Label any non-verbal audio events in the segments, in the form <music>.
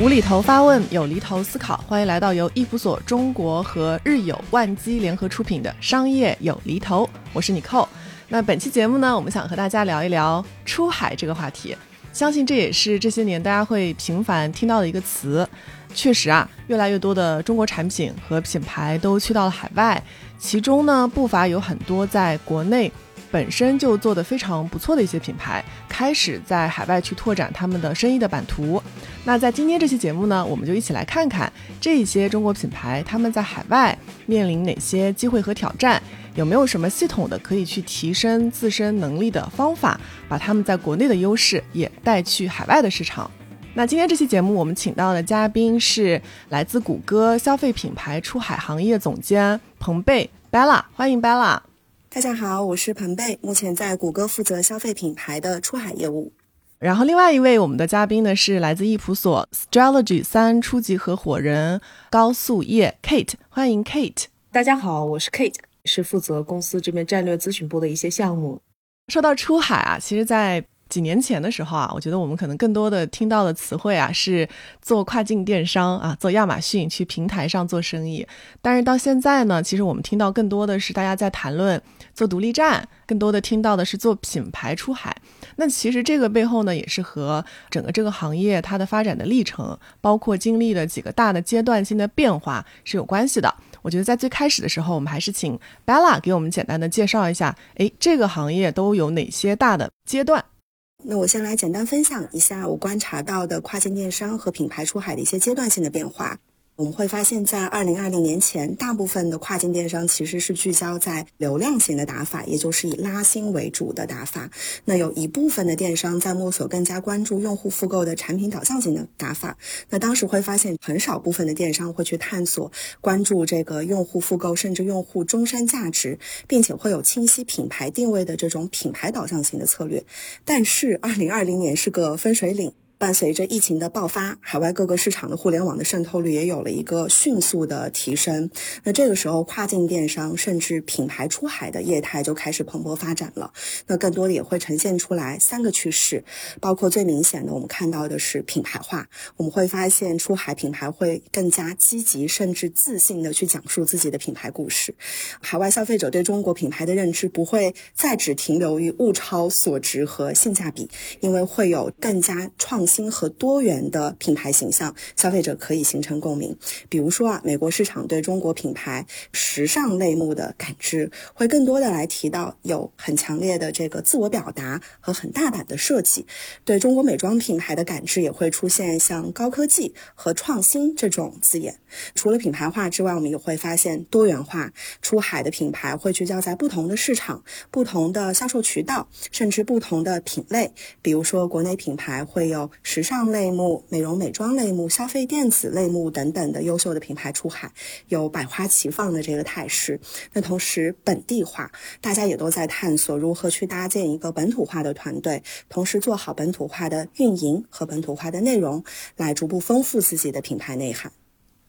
无厘头发问，有厘头思考，欢迎来到由易普所中国和日友万机联合出品的商业有厘头，我是你寇。那本期节目呢，我们想和大家聊一聊出海这个话题。相信这也是这些年大家会频繁听到的一个词。确实啊，越来越多的中国产品和品牌都去到了海外，其中呢不乏有很多在国内。本身就做得非常不错的一些品牌，开始在海外去拓展他们的生意的版图。那在今天这期节目呢，我们就一起来看看这一些中国品牌他们在海外面临哪些机会和挑战，有没有什么系统的可以去提升自身能力的方法，把他们在国内的优势也带去海外的市场。那今天这期节目我们请到的嘉宾是来自谷歌消费品牌出海行业总监彭贝 Bella，欢迎 Bella。大家好，我是彭贝，目前在谷歌负责消费品牌的出海业务。然后另外一位我们的嘉宾呢是来自易普所 Strategy 三初级合伙人高素叶 Kate，欢迎 Kate。大家好，我是 Kate，是负责公司这边战略咨询部的一些项目。说到出海啊，其实，在几年前的时候啊，我觉得我们可能更多的听到的词汇啊是做跨境电商啊，做亚马逊去平台上做生意。但是到现在呢，其实我们听到更多的是大家在谈论做独立站，更多的听到的是做品牌出海。那其实这个背后呢，也是和整个这个行业它的发展的历程，包括经历的几个大的阶段性的变化是有关系的。我觉得在最开始的时候，我们还是请 Bella 给我们简单的介绍一下，诶，这个行业都有哪些大的阶段。那我先来简单分享一下我观察到的跨境电商和品牌出海的一些阶段性的变化。我们会发现，在二零二零年前，大部分的跨境电商其实是聚焦在流量型的打法，也就是以拉新为主的打法。那有一部分的电商在摸索更加关注用户复购的产品导向型的打法。那当时会发现，很少部分的电商会去探索关注这个用户复购，甚至用户终身价值，并且会有清晰品牌定位的这种品牌导向型的策略。但是，二零二零年是个分水岭。伴随着疫情的爆发，海外各个市场的互联网的渗透率也有了一个迅速的提升。那这个时候，跨境电商甚至品牌出海的业态就开始蓬勃发展了。那更多的也会呈现出来三个趋势，包括最明显的，我们看到的是品牌化。我们会发现，出海品牌会更加积极，甚至自信的去讲述自己的品牌故事。海外消费者对中国品牌的认知不会再只停留于物超所值和性价比，因为会有更加创。新和多元的品牌形象，消费者可以形成共鸣。比如说啊，美国市场对中国品牌时尚类目的感知，会更多的来提到有很强烈的这个自我表达和很大胆的设计。对中国美妆品牌的感知，也会出现像高科技和创新这种字眼。除了品牌化之外，我们也会发现多元化出海的品牌会聚焦在不同的市场、不同的销售渠道，甚至不同的品类。比如说，国内品牌会有。时尚类目、美容美妆类目、消费电子类目等等的优秀的品牌出海，有百花齐放的这个态势。那同时本地化，大家也都在探索如何去搭建一个本土化的团队，同时做好本土化的运营和本土化的内容，来逐步丰富自己的品牌内涵。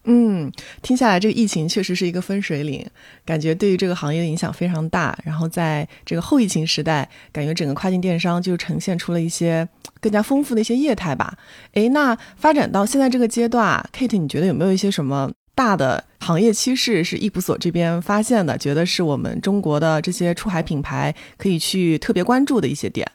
嗯，听下来，这个疫情确实是一个分水岭，感觉对于这个行业的影响非常大。然后在这个后疫情时代，感觉整个跨境电商就呈现出了一些更加丰富的一些业态吧。诶，那发展到现在这个阶段，Kate，你觉得有没有一些什么大的行业趋势是易普所这边发现的，觉得是我们中国的这些出海品牌可以去特别关注的一些点？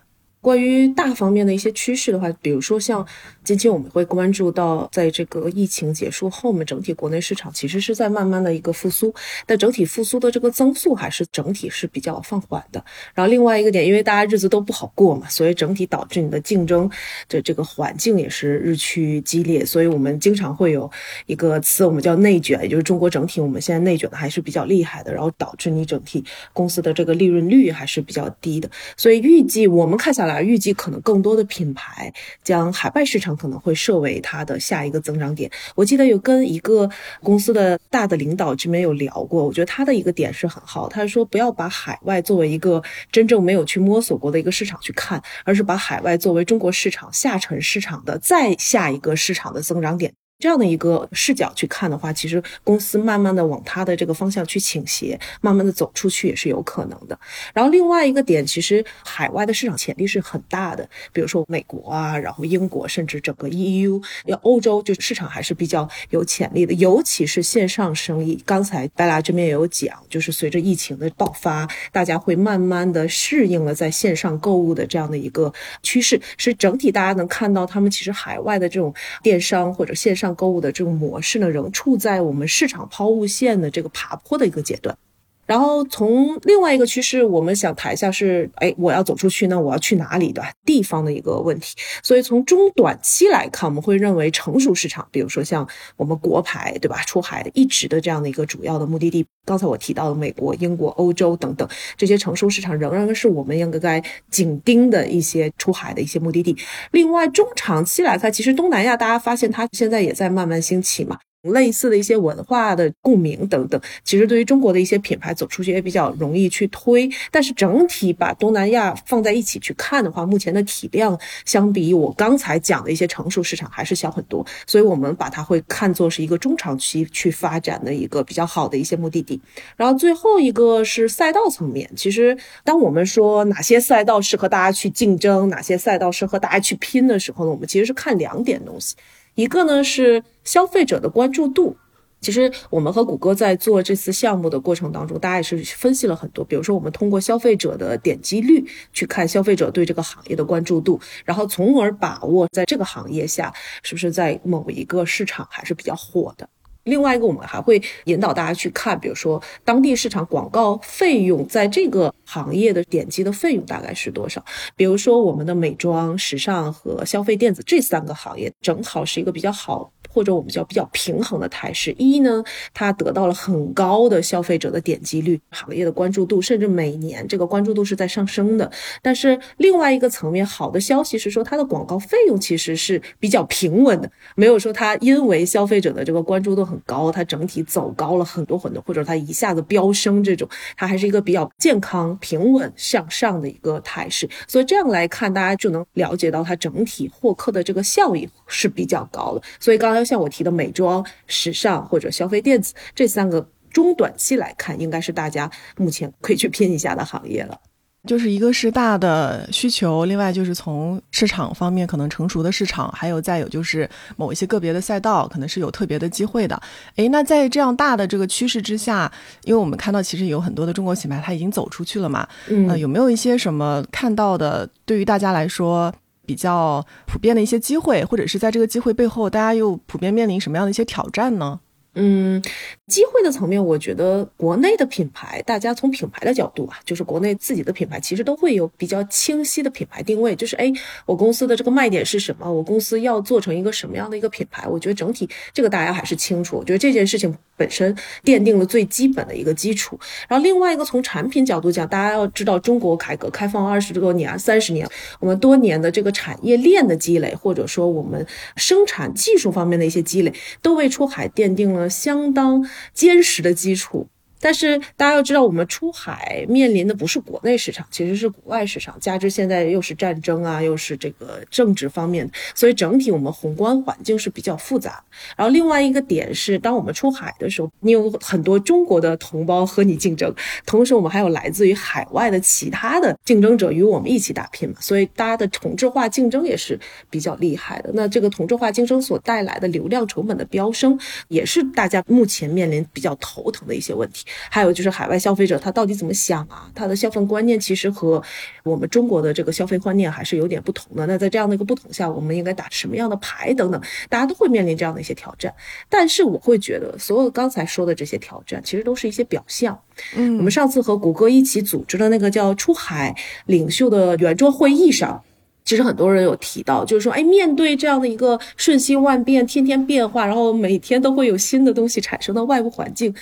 关于大方面的一些趋势的话，比如说像近期我们会关注到，在这个疫情结束后，我们整体国内市场其实是在慢慢的一个复苏，但整体复苏的这个增速还是整体是比较放缓的。然后另外一个点，因为大家日子都不好过嘛，所以整体导致你的竞争的这个环境也是日趋激烈。所以我们经常会有一个词，我们叫内卷，也就是中国整体我们现在内卷的还是比较厉害的，然后导致你整体公司的这个利润率还是比较低的。所以预计我们看下来。预计可能更多的品牌将海外市场可能会设为它的下一个增长点。我记得有跟一个公司的大的领导这边有聊过，我觉得他的一个点是很好，他说不要把海外作为一个真正没有去摸索过的一个市场去看，而是把海外作为中国市场下沉市场的再下一个市场的增长点。这样的一个视角去看的话，其实公司慢慢的往它的这个方向去倾斜，慢慢的走出去也是有可能的。然后另外一个点，其实海外的市场潜力是很大的，比如说美国啊，然后英国，甚至整个 EU，要欧洲就市场还是比较有潜力的，尤其是线上生意。刚才大家这边也有讲，就是随着疫情的爆发，大家会慢慢的适应了在线上购物的这样的一个趋势，是整体大家能看到他们其实海外的这种电商或者线上。购物的这种模式呢，仍处在我们市场抛物线的这个爬坡的一个阶段。然后从另外一个趋势，我们想谈一下是，哎，我要走出去，那我要去哪里的地方的一个问题。所以从中短期来看，我们会认为成熟市场，比如说像我们国牌，对吧？出海一直的这样的一个主要的目的地，刚才我提到的美国、英国、欧洲等等这些成熟市场，仍然是我们应该紧盯的一些出海的一些目的地。另外，中长期来看，其实东南亚大家发现它现在也在慢慢兴起嘛。类似的一些文化的共鸣等等，其实对于中国的一些品牌走出去也比较容易去推。但是整体把东南亚放在一起去看的话，目前的体量相比我刚才讲的一些成熟市场还是小很多，所以我们把它会看作是一个中长期去发展的一个比较好的一些目的地。然后最后一个是赛道层面，其实当我们说哪些赛道适合大家去竞争，哪些赛道适合大家去拼的时候呢，我们其实是看两点东西。一个呢是消费者的关注度，其实我们和谷歌在做这次项目的过程当中，大家也是分析了很多。比如说，我们通过消费者的点击率去看消费者对这个行业的关注度，然后从而把握在这个行业下是不是在某一个市场还是比较火的。另外一个，我们还会引导大家去看，比如说当地市场广告费用在这个行业的点击的费用大概是多少。比如说我们的美妆、时尚和消费电子这三个行业，正好是一个比较好。或者我们叫比较平衡的态势，一呢，它得到了很高的消费者的点击率，行业的关注度，甚至每年这个关注度是在上升的。但是另外一个层面，好的消息是说，它的广告费用其实是比较平稳的，没有说它因为消费者的这个关注度很高，它整体走高了很多很多，或者它一下子飙升这种，它还是一个比较健康、平稳向上的一个态势。所以这样来看，大家就能了解到它整体获客的这个效益是比较高的。所以刚才。像我提的美妆、时尚或者消费电子这三个中短期来看，应该是大家目前可以去拼一下的行业了。就是一个是大的需求，另外就是从市场方面，可能成熟的市场，还有再有就是某一些个别的赛道，可能是有特别的机会的。诶，那在这样大的这个趋势之下，因为我们看到其实有很多的中国品牌它已经走出去了嘛，嗯，有没有一些什么看到的，对于大家来说？比较普遍的一些机会，或者是在这个机会背后，大家又普遍面临什么样的一些挑战呢？嗯，机会的层面，我觉得国内的品牌，大家从品牌的角度啊，就是国内自己的品牌，其实都会有比较清晰的品牌定位，就是哎，我公司的这个卖点是什么？我公司要做成一个什么样的一个品牌？我觉得整体这个大家还是清楚。我觉得这件事情本身奠定了最基本的一个基础。然后另外一个从产品角度讲，大家要知道，中国改革开放二十多年、三十年，我们多年的这个产业链的积累，或者说我们生产技术方面的一些积累，都为出海奠定了。相当坚实的基础。但是大家要知道，我们出海面临的不是国内市场，其实是国外市场。加之现在又是战争啊，又是这个政治方面，所以整体我们宏观环境是比较复杂。然后另外一个点是，当我们出海的时候，你有很多中国的同胞和你竞争，同时我们还有来自于海外的其他的竞争者与我们一起打拼嘛。所以大家的同质化竞争也是比较厉害的。那这个同质化竞争所带来的流量成本的飙升，也是大家目前面临比较头疼的一些问题。还有就是海外消费者他到底怎么想啊？他的消费观念其实和我们中国的这个消费观念还是有点不同的。那在这样的一个不同下，我们应该打什么样的牌等等，大家都会面临这样的一些挑战。但是我会觉得，所有刚才说的这些挑战，其实都是一些表象。嗯，我们上次和谷歌一起组织的那个叫出海领袖的圆桌会议上，其实很多人有提到，就是说，哎，面对这样的一个瞬息万变、天天变化，然后每天都会有新的东西产生的外部环境。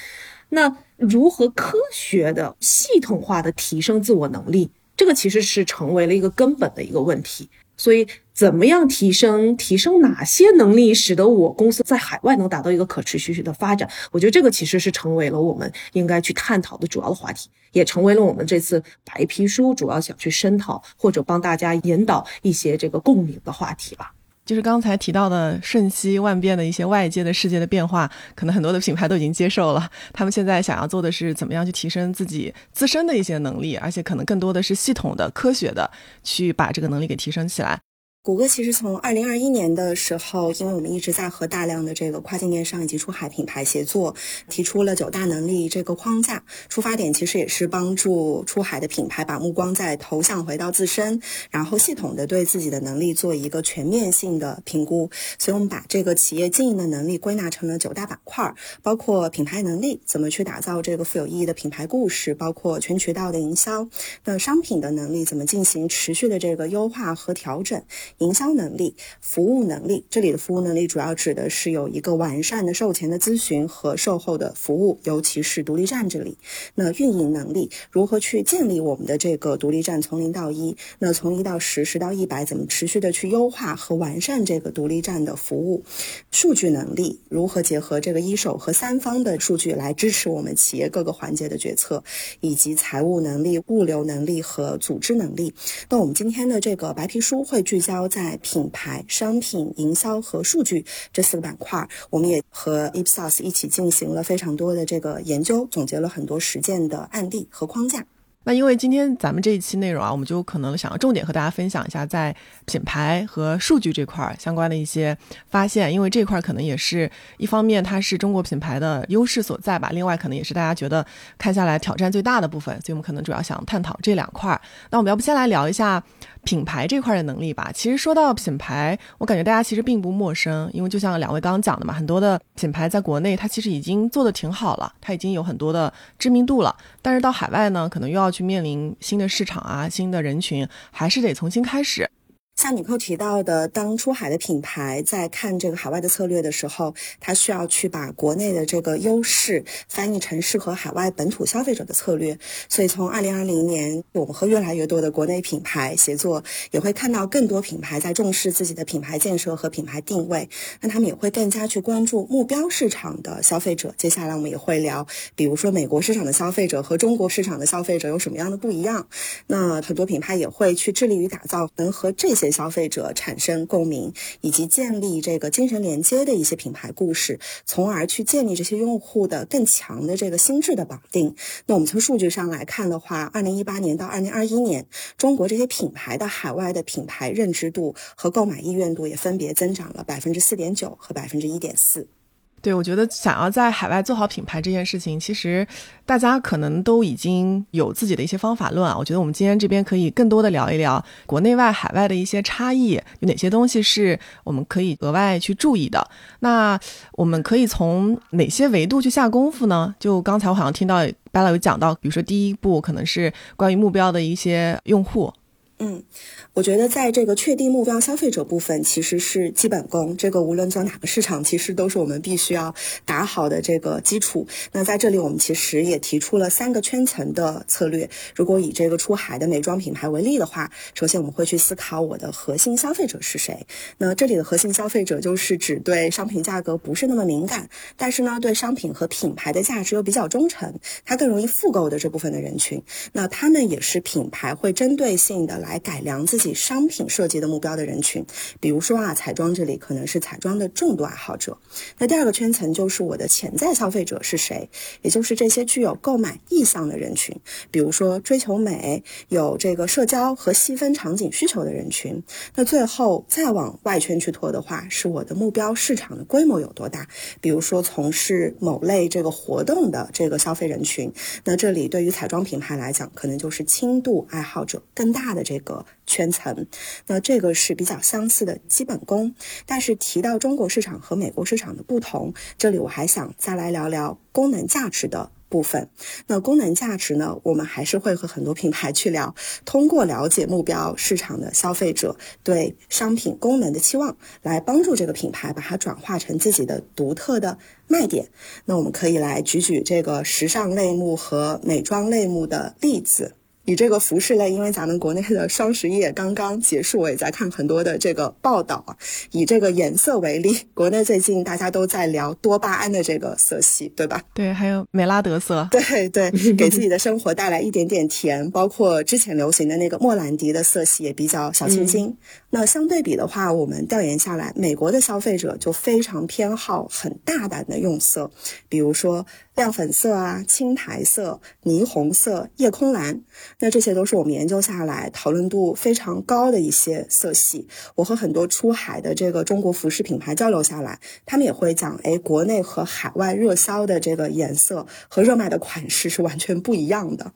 那如何科学的、系统化的提升自我能力，这个其实是成为了一个根本的一个问题。所以，怎么样提升、提升哪些能力，使得我公司在海外能达到一个可持续的发展？我觉得这个其实是成为了我们应该去探讨的主要的话题，也成为了我们这次白皮书主要想去深讨或者帮大家引导一些这个共鸣的话题吧。就是刚才提到的瞬息万变的一些外界的世界的变化，可能很多的品牌都已经接受了。他们现在想要做的是怎么样去提升自己自身的一些能力，而且可能更多的是系统的、科学的去把这个能力给提升起来。谷歌其实从二零二一年的时候，因为我们一直在和大量的这个跨境电商以及出海品牌协作，提出了九大能力这个框架。出发点其实也是帮助出海的品牌把目光再投向回到自身，然后系统的对自己的能力做一个全面性的评估。所以我们把这个企业经营的能力归纳成了九大板块，包括品牌能力，怎么去打造这个富有意义的品牌故事，包括全渠道的营销。那商品的能力怎么进行持续的这个优化和调整？营销能力、服务能力，这里的服务能力主要指的是有一个完善的售前的咨询和售后的服务，尤其是独立站这里。那运营能力，如何去建立我们的这个独立站从零到一？那从一到十，十到一百，怎么持续的去优化和完善这个独立站的服务？数据能力，如何结合这个一手和三方的数据来支持我们企业各个环节的决策？以及财务能力、物流能力和组织能力。那我们今天的这个白皮书会聚焦在。品牌、商品、营销和数据这四个板块，我们也和 Ipsos 一起进行了非常多的这个研究，总结了很多实践的案例和框架。那因为今天咱们这一期内容啊，我们就可能想要重点和大家分享一下在品牌和数据这块相关的一些发现，因为这块可能也是一方面它是中国品牌的优势所在吧，另外可能也是大家觉得看下来挑战最大的部分，所以我们可能主要想探讨这两块。那我们要不先来聊一下。品牌这块的能力吧，其实说到品牌，我感觉大家其实并不陌生，因为就像两位刚刚讲的嘛，很多的品牌在国内它其实已经做的挺好了，它已经有很多的知名度了，但是到海外呢，可能又要去面临新的市场啊、新的人群，还是得重新开始。像纽扣提到的，当出海的品牌在看这个海外的策略的时候，它需要去把国内的这个优势翻译成适合海外本土消费者的策略。所以从二零二零年，我们和越来越多的国内品牌协作，也会看到更多品牌在重视自己的品牌建设和品牌定位。那他们也会更加去关注目标市场的消费者。接下来我们也会聊，比如说美国市场的消费者和中国市场的消费者有什么样的不一样。那很多品牌也会去致力于打造能和这些。对消费者产生共鸣，以及建立这个精神连接的一些品牌故事，从而去建立这些用户的更强的这个心智的绑定。那我们从数据上来看的话，二零一八年到二零二一年，中国这些品牌的海外的品牌认知度和购买意愿度也分别增长了百分之四点九和百分之一点四。对，我觉得想要在海外做好品牌这件事情，其实大家可能都已经有自己的一些方法论啊。我觉得我们今天这边可以更多的聊一聊国内外海外的一些差异，有哪些东西是我们可以额外去注意的。那我们可以从哪些维度去下功夫呢？就刚才我好像听到 Bella 有讲到，比如说第一步可能是关于目标的一些用户。嗯，我觉得在这个确定目标消费者部分，其实是基本功。这个无论做哪个市场，其实都是我们必须要打好的这个基础。那在这里，我们其实也提出了三个圈层的策略。如果以这个出海的美妆品牌为例的话，首先我们会去思考我的核心消费者是谁。那这里的核心消费者就是指对商品价格不是那么敏感，但是呢，对商品和品牌的价值又比较忠诚，他更容易复购的这部分的人群。那他们也是品牌会针对性的来。改良自己商品设计的目标的人群，比如说啊，彩妆这里可能是彩妆的重度爱好者。那第二个圈层就是我的潜在消费者是谁，也就是这些具有购买意向的人群，比如说追求美、有这个社交和细分场景需求的人群。那最后再往外圈去拖的话，是我的目标市场的规模有多大，比如说从事某类这个活动的这个消费人群。那这里对于彩妆品牌来讲，可能就是轻度爱好者更大的这。这个圈层，那这个是比较相似的基本功。但是提到中国市场和美国市场的不同，这里我还想再来聊聊功能价值的部分。那功能价值呢，我们还是会和很多品牌去聊，通过了解目标市场的消费者对商品功能的期望，来帮助这个品牌把它转化成自己的独特的卖点。那我们可以来举举这个时尚类目和美妆类目的例子。以这个服饰类，因为咱们国内的双十一也刚刚结束，我也在看很多的这个报道啊。以这个颜色为例，国内最近大家都在聊多巴胺的这个色系，对吧？对，还有美拉德色，对对，给自己的生活带来一点点甜。包括之前流行的那个莫兰迪的色系也比较小清新。那相对比的话，我们调研下来，美国的消费者就非常偏好很大胆的用色，比如说亮粉色啊、青苔色、霓虹色、夜空蓝。那这些都是我们研究下来讨论度非常高的一些色系。我和很多出海的这个中国服饰品牌交流下来，他们也会讲，哎，国内和海外热销的这个颜色和热卖的款式是完全不一样的。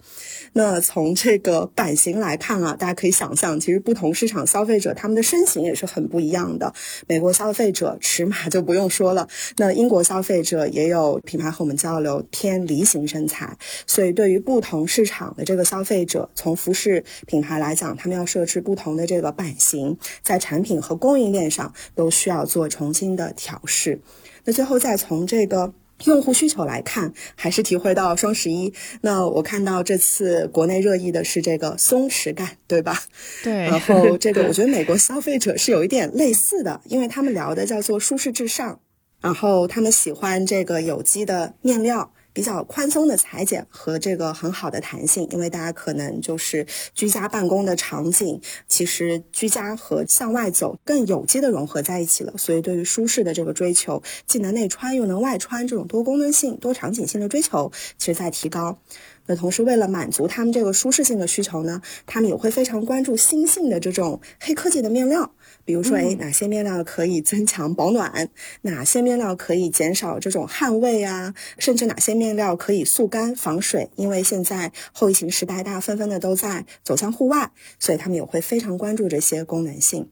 那从这个版型来看啊，大家可以想象，其实不同市场消费者他。他们的身形也是很不一样的。美国消费者尺码就不用说了，那英国消费者也有品牌和我们交流偏梨形身材，所以对于不同市场的这个消费者，从服饰品牌来讲，他们要设置不同的这个版型，在产品和供应链上都需要做重新的调试。那最后再从这个。用户需求来看，还是体会到双十一。那我看到这次国内热议的是这个松弛感，对吧？对。然后这个我觉得美国消费者是有一点类似的，因为他们聊的叫做舒适至上，然后他们喜欢这个有机的面料。比较宽松的裁剪和这个很好的弹性，因为大家可能就是居家办公的场景，其实居家和向外走更有机的融合在一起了，所以对于舒适的这个追求，既能内穿又能外穿，这种多功能性、多场景性的追求，其实在提高。那同时，为了满足他们这个舒适性的需求呢，他们也会非常关注新兴的这种黑科技的面料，比如说，哎，哪些面料可以增强保暖，哪些面料可以减少这种汗味啊，甚至哪些面料可以速干防水。因为现在后疫情时代，大家纷纷的都在走向户外，所以他们也会非常关注这些功能性。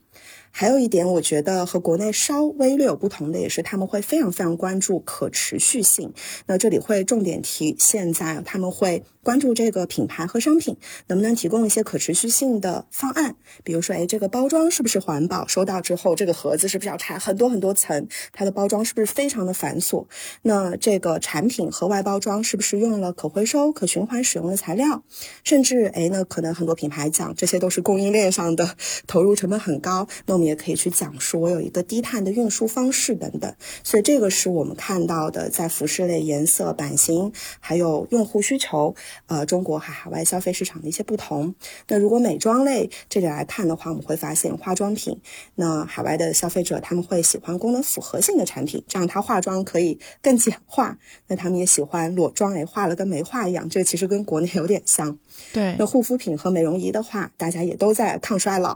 还有一点，我觉得和国内稍微略有不同的，也是他们会非常非常关注可持续性。那这里会重点体现在他们会关注这个品牌和商品能不能提供一些可持续性的方案，比如说，哎，这个包装是不是环保？收到之后，这个盒子是不是要拆很多很多层？它的包装是不是非常的繁琐？那这个产品和外包装是不是用了可回收、可循环使用的材料？甚至，哎，那可能很多品牌讲，这些都是供应链上的投入成本很高。那我们。也可以去讲述我有一个低碳的运输方式等等，所以这个是我们看到的在服饰类颜色、版型还有用户需求，呃，中国和海外消费市场的一些不同。那如果美妆类这里来看的话，我们会发现化妆品，那海外的消费者他们会喜欢功能复合性的产品，这样他化妆可以更简化。那他们也喜欢裸妆，哎，化了跟没化一样，这个其实跟国内有点像。<laughs> 对。那护肤品和美容仪的话，大家也都在抗衰老，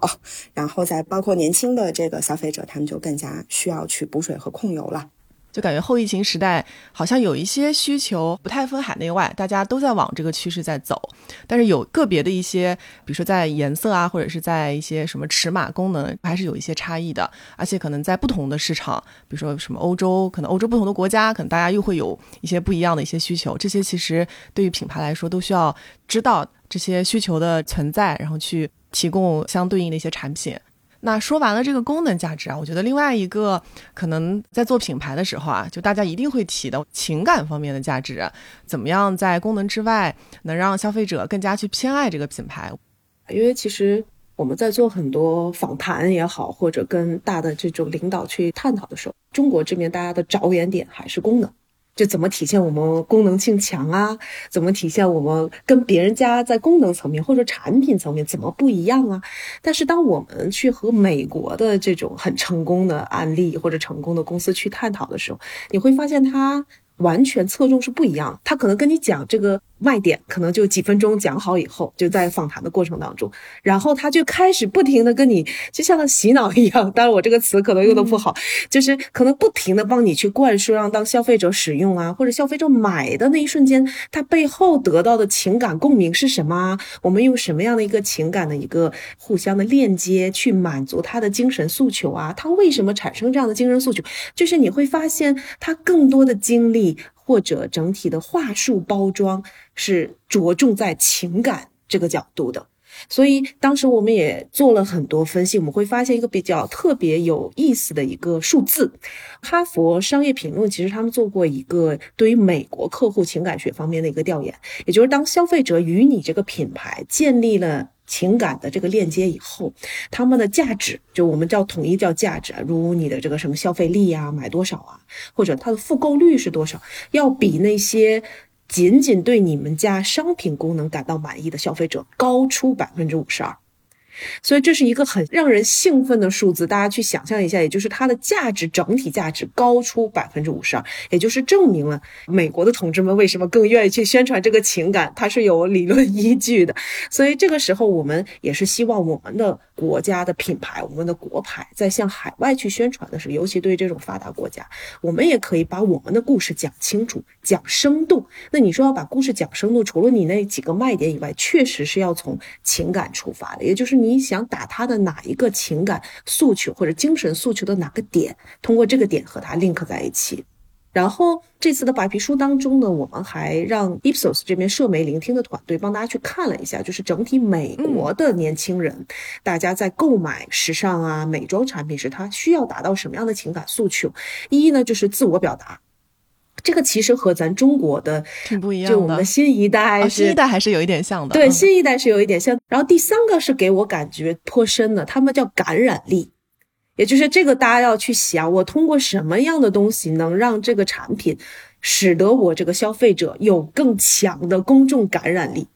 然后再包括年轻。的这个消费者，他们就更加需要去补水和控油了。就感觉后疫情时代，好像有一些需求不太分海内外，大家都在往这个趋势在走。但是有个别的一些，比如说在颜色啊，或者是在一些什么尺码功能，还是有一些差异的。而且可能在不同的市场，比如说什么欧洲，可能欧洲不同的国家，可能大家又会有一些不一样的一些需求。这些其实对于品牌来说，都需要知道这些需求的存在，然后去提供相对应的一些产品。那说完了这个功能价值啊，我觉得另外一个可能在做品牌的时候啊，就大家一定会提的情感方面的价值，怎么样在功能之外能让消费者更加去偏爱这个品牌？因为其实我们在做很多访谈也好，或者跟大的这种领导去探讨的时候，中国这边大家的着眼点还是功能。就怎么体现我们功能性强啊？怎么体现我们跟别人家在功能层面或者产品层面怎么不一样啊？但是当我们去和美国的这种很成功的案例或者成功的公司去探讨的时候，你会发现它完全侧重是不一样。他可能跟你讲这个。卖点可能就几分钟讲好以后，就在访谈的过程当中，然后他就开始不停的跟你，就像他洗脑一样。当然我这个词可能用的不好，就是可能不停的帮你去灌输，让当消费者使用啊，或者消费者买的那一瞬间，他背后得到的情感共鸣是什么？我们用什么样的一个情感的一个互相的链接去满足他的精神诉求啊？他为什么产生这样的精神诉求？就是你会发现他更多的精力。或者整体的话术包装是着重在情感这个角度的，所以当时我们也做了很多分析，我们会发现一个比较特别有意思的一个数字。哈佛商业评论其实他们做过一个对于美国客户情感学方面的一个调研，也就是当消费者与你这个品牌建立了。情感的这个链接以后，他们的价值就我们叫统一叫价值，如你的这个什么消费力啊，买多少啊，或者它的复购率是多少，要比那些仅仅对你们家商品功能感到满意的消费者高出百分之五十二。所以这是一个很让人兴奋的数字。大家去想象一下，也就是它的价值整体价值高出百分之五十二，也就是证明了美国的同志们为什么更愿意去宣传这个情感，它是有理论依据的。所以这个时候，我们也是希望我们的国家的品牌，我们的国牌在向海外去宣传的时候，尤其对这种发达国家，我们也可以把我们的故事讲清楚、讲生动。那你说要把故事讲生动，除了你那几个卖点以外，确实是要从情感出发的，也就是你想打他的哪一个情感诉求或者精神诉求的哪个点，通过这个点和他 link 在一起。然后这次的白皮书当中呢，我们还让 Ipsos 这边社媒聆听的团队帮大家去看了一下，就是整体美国的年轻人，大家在购买时尚啊、美妆产品时，他需要达到什么样的情感诉求？一呢就是自我表达。这个其实和咱中国的挺不一样的，就我们的新一代，新一代还是有一点像的。对，新一代是有一点像。然后第三个是给我感觉颇深的，他们叫感染力，也就是这个大家要去想，我通过什么样的东西能让这个产品使得我这个消费者有更强的公众感染力。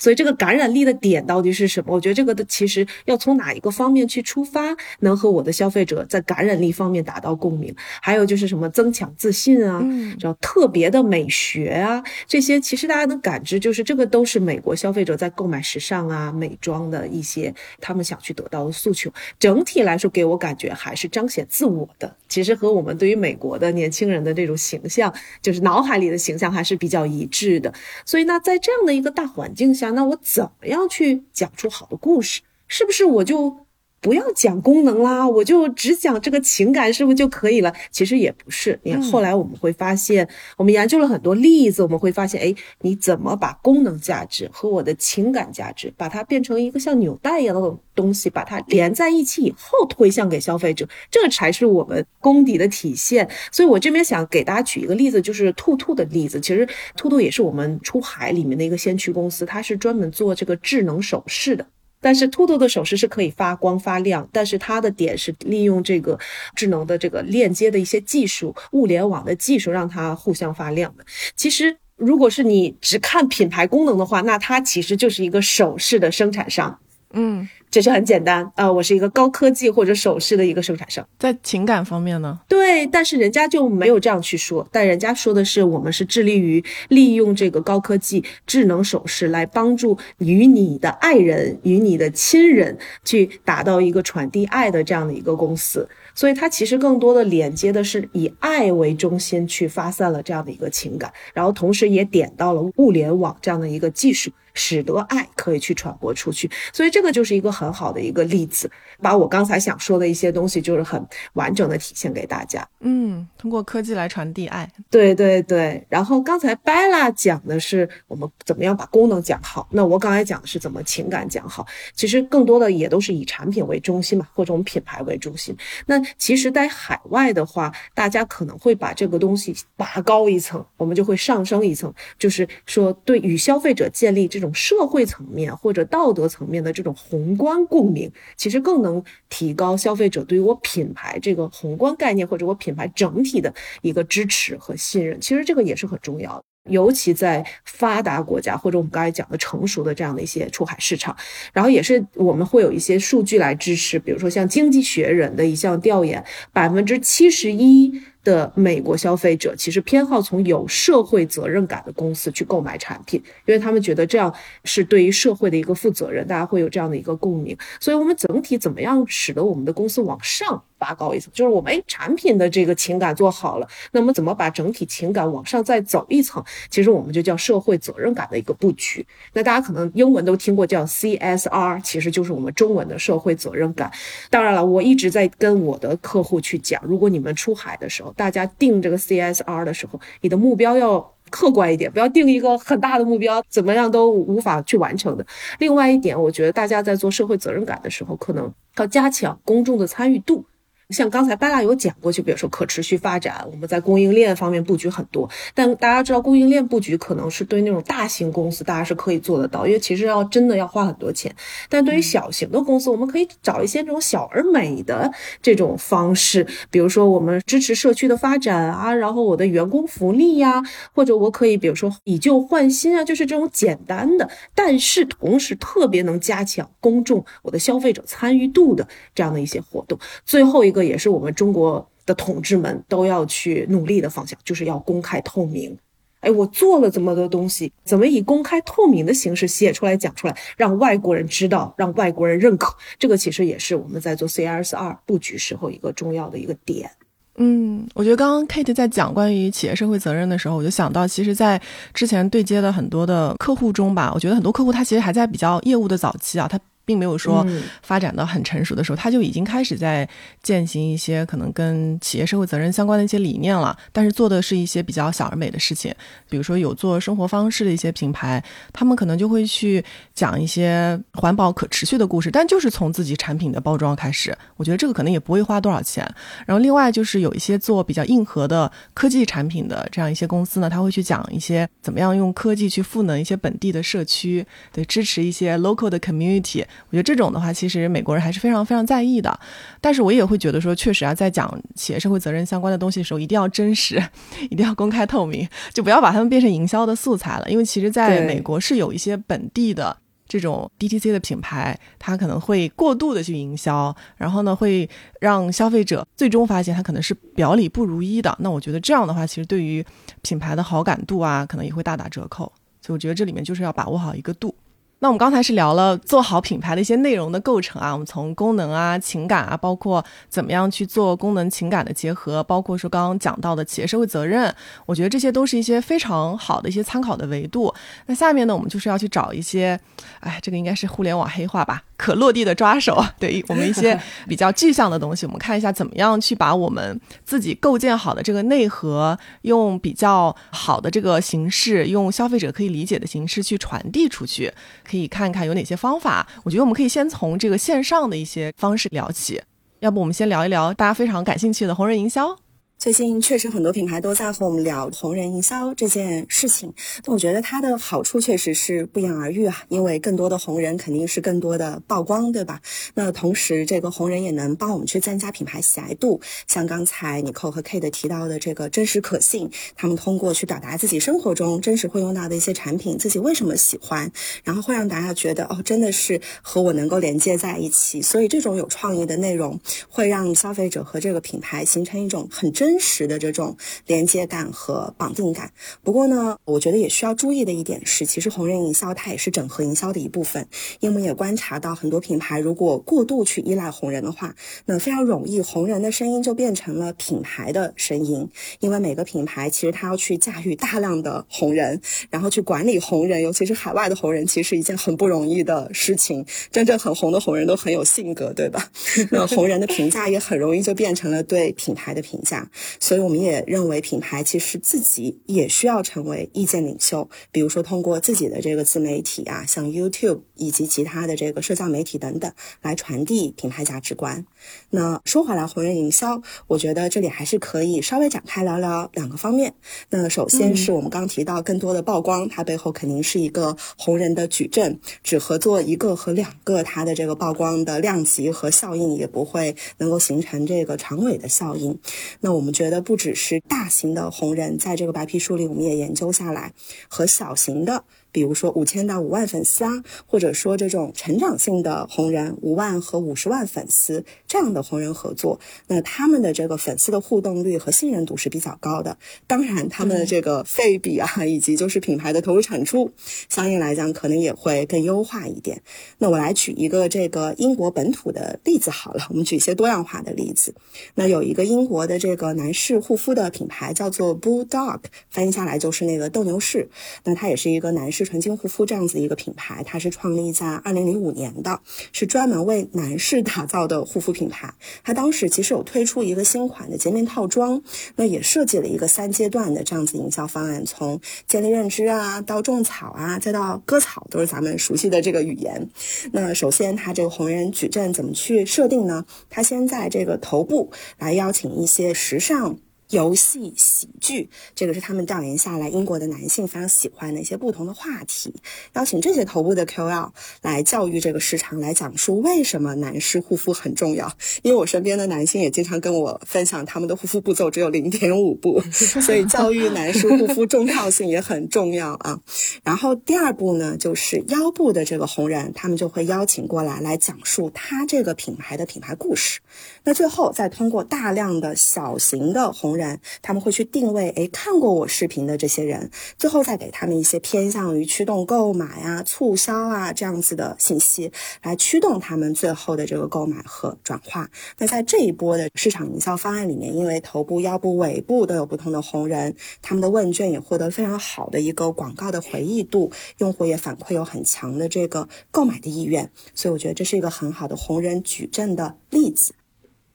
所以这个感染力的点到底是什么？我觉得这个的其实要从哪一个方面去出发，能和我的消费者在感染力方面达到共鸣。还有就是什么增强自信啊，叫特别的美学啊，这些其实大家能感知，就是这个都是美国消费者在购买时尚啊、美妆的一些他们想去得到的诉求。整体来说，给我感觉还是彰显自我的。其实和我们对于美国的年轻人的这种形象，就是脑海里的形象还是比较一致的。所以那在这样的一个大环境下，那我怎么样去讲出好的故事？是不是我就？不要讲功能啦，我就只讲这个情感，是不是就可以了？其实也不是。你看，后来我们会发现，我们研究了很多例子，我们会发现，哎，你怎么把功能价值和我的情感价值，把它变成一个像纽带一样的东西，把它连在一起以后推向给消费者，这才是我们功底的体现。所以我这边想给大家举一个例子，就是兔兔的例子。其实兔兔也是我们出海里面的一个先驱公司，它是专门做这个智能首饰的。但是兔兔的首饰是可以发光发亮，但是它的点是利用这个智能的这个链接的一些技术，物联网的技术让它互相发亮的。其实，如果是你只看品牌功能的话，那它其实就是一个首饰的生产商。嗯。这是很简单啊，我是一个高科技或者首饰的一个生产商。在情感方面呢？对，但是人家就没有这样去说，但人家说的是我们是致力于利用这个高科技智能首饰来帮助与你的爱人与你的亲人去达到一个传递爱的这样的一个公司。所以它其实更多的连接的是以爱为中心去发散了这样的一个情感，然后同时也点到了物联网这样的一个技术。使得爱可以去传播出去，所以这个就是一个很好的一个例子，把我刚才想说的一些东西，就是很完整的体现给大家。嗯，通过科技来传递爱，对对对。然后刚才 Bella 讲的是我们怎么样把功能讲好，那我刚才讲的是怎么情感讲好。其实更多的也都是以产品为中心嘛，或者我们品牌为中心。那其实，在海外的话，大家可能会把这个东西拔高一层，我们就会上升一层，就是说对与消费者建立这。这社会层面或者道德层面的这种宏观共鸣，其实更能提高消费者对于我品牌这个宏观概念或者我品牌整体的一个支持和信任。其实这个也是很重要的，尤其在发达国家或者我们刚才讲的成熟的这样的一些出海市场。然后也是我们会有一些数据来支持，比如说像《经济学人》的一项调研，百分之七十一。的美国消费者其实偏好从有社会责任感的公司去购买产品，因为他们觉得这样是对于社会的一个负责任，大家会有这样的一个共鸣。所以，我们整体怎么样使得我们的公司往上拔高一层？就是我们哎，产品的这个情感做好了，那么怎么把整体情感往上再走一层？其实我们就叫社会责任感的一个布局。那大家可能英文都听过叫 CSR，其实就是我们中文的社会责任感。当然了，我一直在跟我的客户去讲，如果你们出海的时候，大家定这个 CSR 的时候，你的目标要客观一点，不要定一个很大的目标，怎么样都无法去完成的。另外一点，我觉得大家在做社会责任感的时候，可能要加强公众的参与度。像刚才巴拉有讲过，就比如说可持续发展，我们在供应链方面布局很多。但大家知道，供应链布局可能是对那种大型公司，大家是可以做得到，因为其实要真的要花很多钱。但对于小型的公司，我们可以找一些这种小而美的这种方式，比如说我们支持社区的发展啊，然后我的员工福利呀，或者我可以比如说以旧换新啊，就是这种简单的，但是同时特别能加强公众、我的消费者参与度的这样的一些活动。最后一个也是我们中国的统治们都要去努力的方向，就是要公开透明。哎，我做了这么多东西，怎么以公开透明的形式写出来、讲出来，让外国人知道，让外国人认可？这个其实也是我们在做 CSR 布局时候一个重要的一个点。嗯，我觉得刚刚 Kate 在讲关于企业社会责任的时候，我就想到，其实，在之前对接的很多的客户中吧，我觉得很多客户他其实还在比较业务的早期啊，他。并没有说发展到很成熟的时候，他就已经开始在践行一些可能跟企业社会责任相关的一些理念了。但是做的是一些比较小而美的事情，比如说有做生活方式的一些品牌，他们可能就会去讲一些环保可持续的故事，但就是从自己产品的包装开始。我觉得这个可能也不会花多少钱。然后另外就是有一些做比较硬核的科技产品的这样一些公司呢，他会去讲一些怎么样用科技去赋能一些本地的社区，对，支持一些 local 的 community。我觉得这种的话，其实美国人还是非常非常在意的。但是我也会觉得说，确实啊，在讲企业社会责任相关的东西的时候，一定要真实，<laughs> 一定要公开透明，就不要把它们变成营销的素材了。因为其实在美国是有一些本地的这种 DTC 的品牌，它可能会过度的去营销，然后呢，会让消费者最终发现它可能是表里不如一的。那我觉得这样的话，其实对于品牌的好感度啊，可能也会大打折扣。所以我觉得这里面就是要把握好一个度。那我们刚才是聊了做好品牌的一些内容的构成啊，我们从功能啊、情感啊，包括怎么样去做功能情感的结合，包括说刚刚讲到的企业社会责任，我觉得这些都是一些非常好的一些参考的维度。那下面呢，我们就是要去找一些，哎，这个应该是互联网黑话吧。可落地的抓手，对我们一些 <laughs> 比较具象的东西，我们看一下怎么样去把我们自己构建好的这个内核，用比较好的这个形式，用消费者可以理解的形式去传递出去。可以看看有哪些方法。我觉得我们可以先从这个线上的一些方式聊起，要不我们先聊一聊大家非常感兴趣的红人营销。最近确实很多品牌都在和我们聊红人营销这件事情，但我觉得它的好处确实是不言而喻啊，因为更多的红人肯定是更多的曝光，对吧？那同时这个红人也能帮我们去增加品牌喜爱度，像刚才尼寇和 Kate 提到的这个真实可信，他们通过去表达自己生活中真实会用到的一些产品，自己为什么喜欢，然后会让大家觉得哦，真的是和我能够连接在一起，所以这种有创意的内容会让消费者和这个品牌形成一种很真。真实的这种连接感和绑定感。不过呢，我觉得也需要注意的一点是，其实红人营销它也是整合营销的一部分。因为我们也观察到，很多品牌如果过度去依赖红人的话，那非常容易红人的声音就变成了品牌的声音。因为每个品牌其实它要去驾驭大量的红人，然后去管理红人，尤其是海外的红人，其实是一件很不容易的事情。真正很红的红人都很有性格，对吧？<laughs> 那红人的评价也很容易就变成了对品牌的评价。所以我们也认为，品牌其实自己也需要成为意见领袖，比如说通过自己的这个自媒体啊，像 YouTube 以及其他的这个社交媒体等等，来传递品牌价值观。那说回来，红人营销，我觉得这里还是可以稍微展开聊聊两个方面。那首先是我们刚提到更多的曝光，它背后肯定是一个红人的矩阵，只合作一个和两个，它的这个曝光的量级和效应也不会能够形成这个长尾的效应。那我们觉得不只是大型的红人，在这个白皮书里，我们也研究下来和小型的。比如说五千到五万粉丝啊，或者说这种成长性的红人五万和五十万粉丝这样的红人合作，那他们的这个粉丝的互动率和信任度是比较高的。当然，他们的这个费比啊，以及就是品牌的投入产出，相应来讲可能也会更优化一点。那我来举一个这个英国本土的例子好了，我们举一些多样化的例子。那有一个英国的这个男士护肤的品牌叫做 Bulldog，翻译下来就是那个斗牛士。那它也是一个男士。士纯净护肤这样子一个品牌，它是创立在二零零五年的，是专门为男士打造的护肤品牌。它当时其实有推出一个新款的洁面套装，那也设计了一个三阶段的这样子营销方案，从建立认知啊，到种草啊，再到割草，都是咱们熟悉的这个语言。那首先，它这个红人矩阵怎么去设定呢？它先在这个头部来邀请一些时尚。游戏、喜剧，这个是他们调研下来英国的男性非常喜欢的一些不同的话题。邀请这些头部的 KOL 来教育这个市场，来讲述为什么男士护肤很重要。因为我身边的男性也经常跟我分享，他们的护肤步骤只有零点五步，<laughs> 所以教育男士护肤重要性也很重要啊。然后第二步呢，就是腰部的这个红人，他们就会邀请过来来讲述他这个品牌的品牌故事。那最后再通过大量的小型的红人，人他们会去定位，哎，看过我视频的这些人，最后再给他们一些偏向于驱动购买呀、促销啊这样子的信息，来驱动他们最后的这个购买和转化。那在这一波的市场营销方案里面，因为头部、腰部、尾部都有不同的红人，他们的问卷也获得非常好的一个广告的回忆度，用户也反馈有很强的这个购买的意愿，所以我觉得这是一个很好的红人矩阵的例子。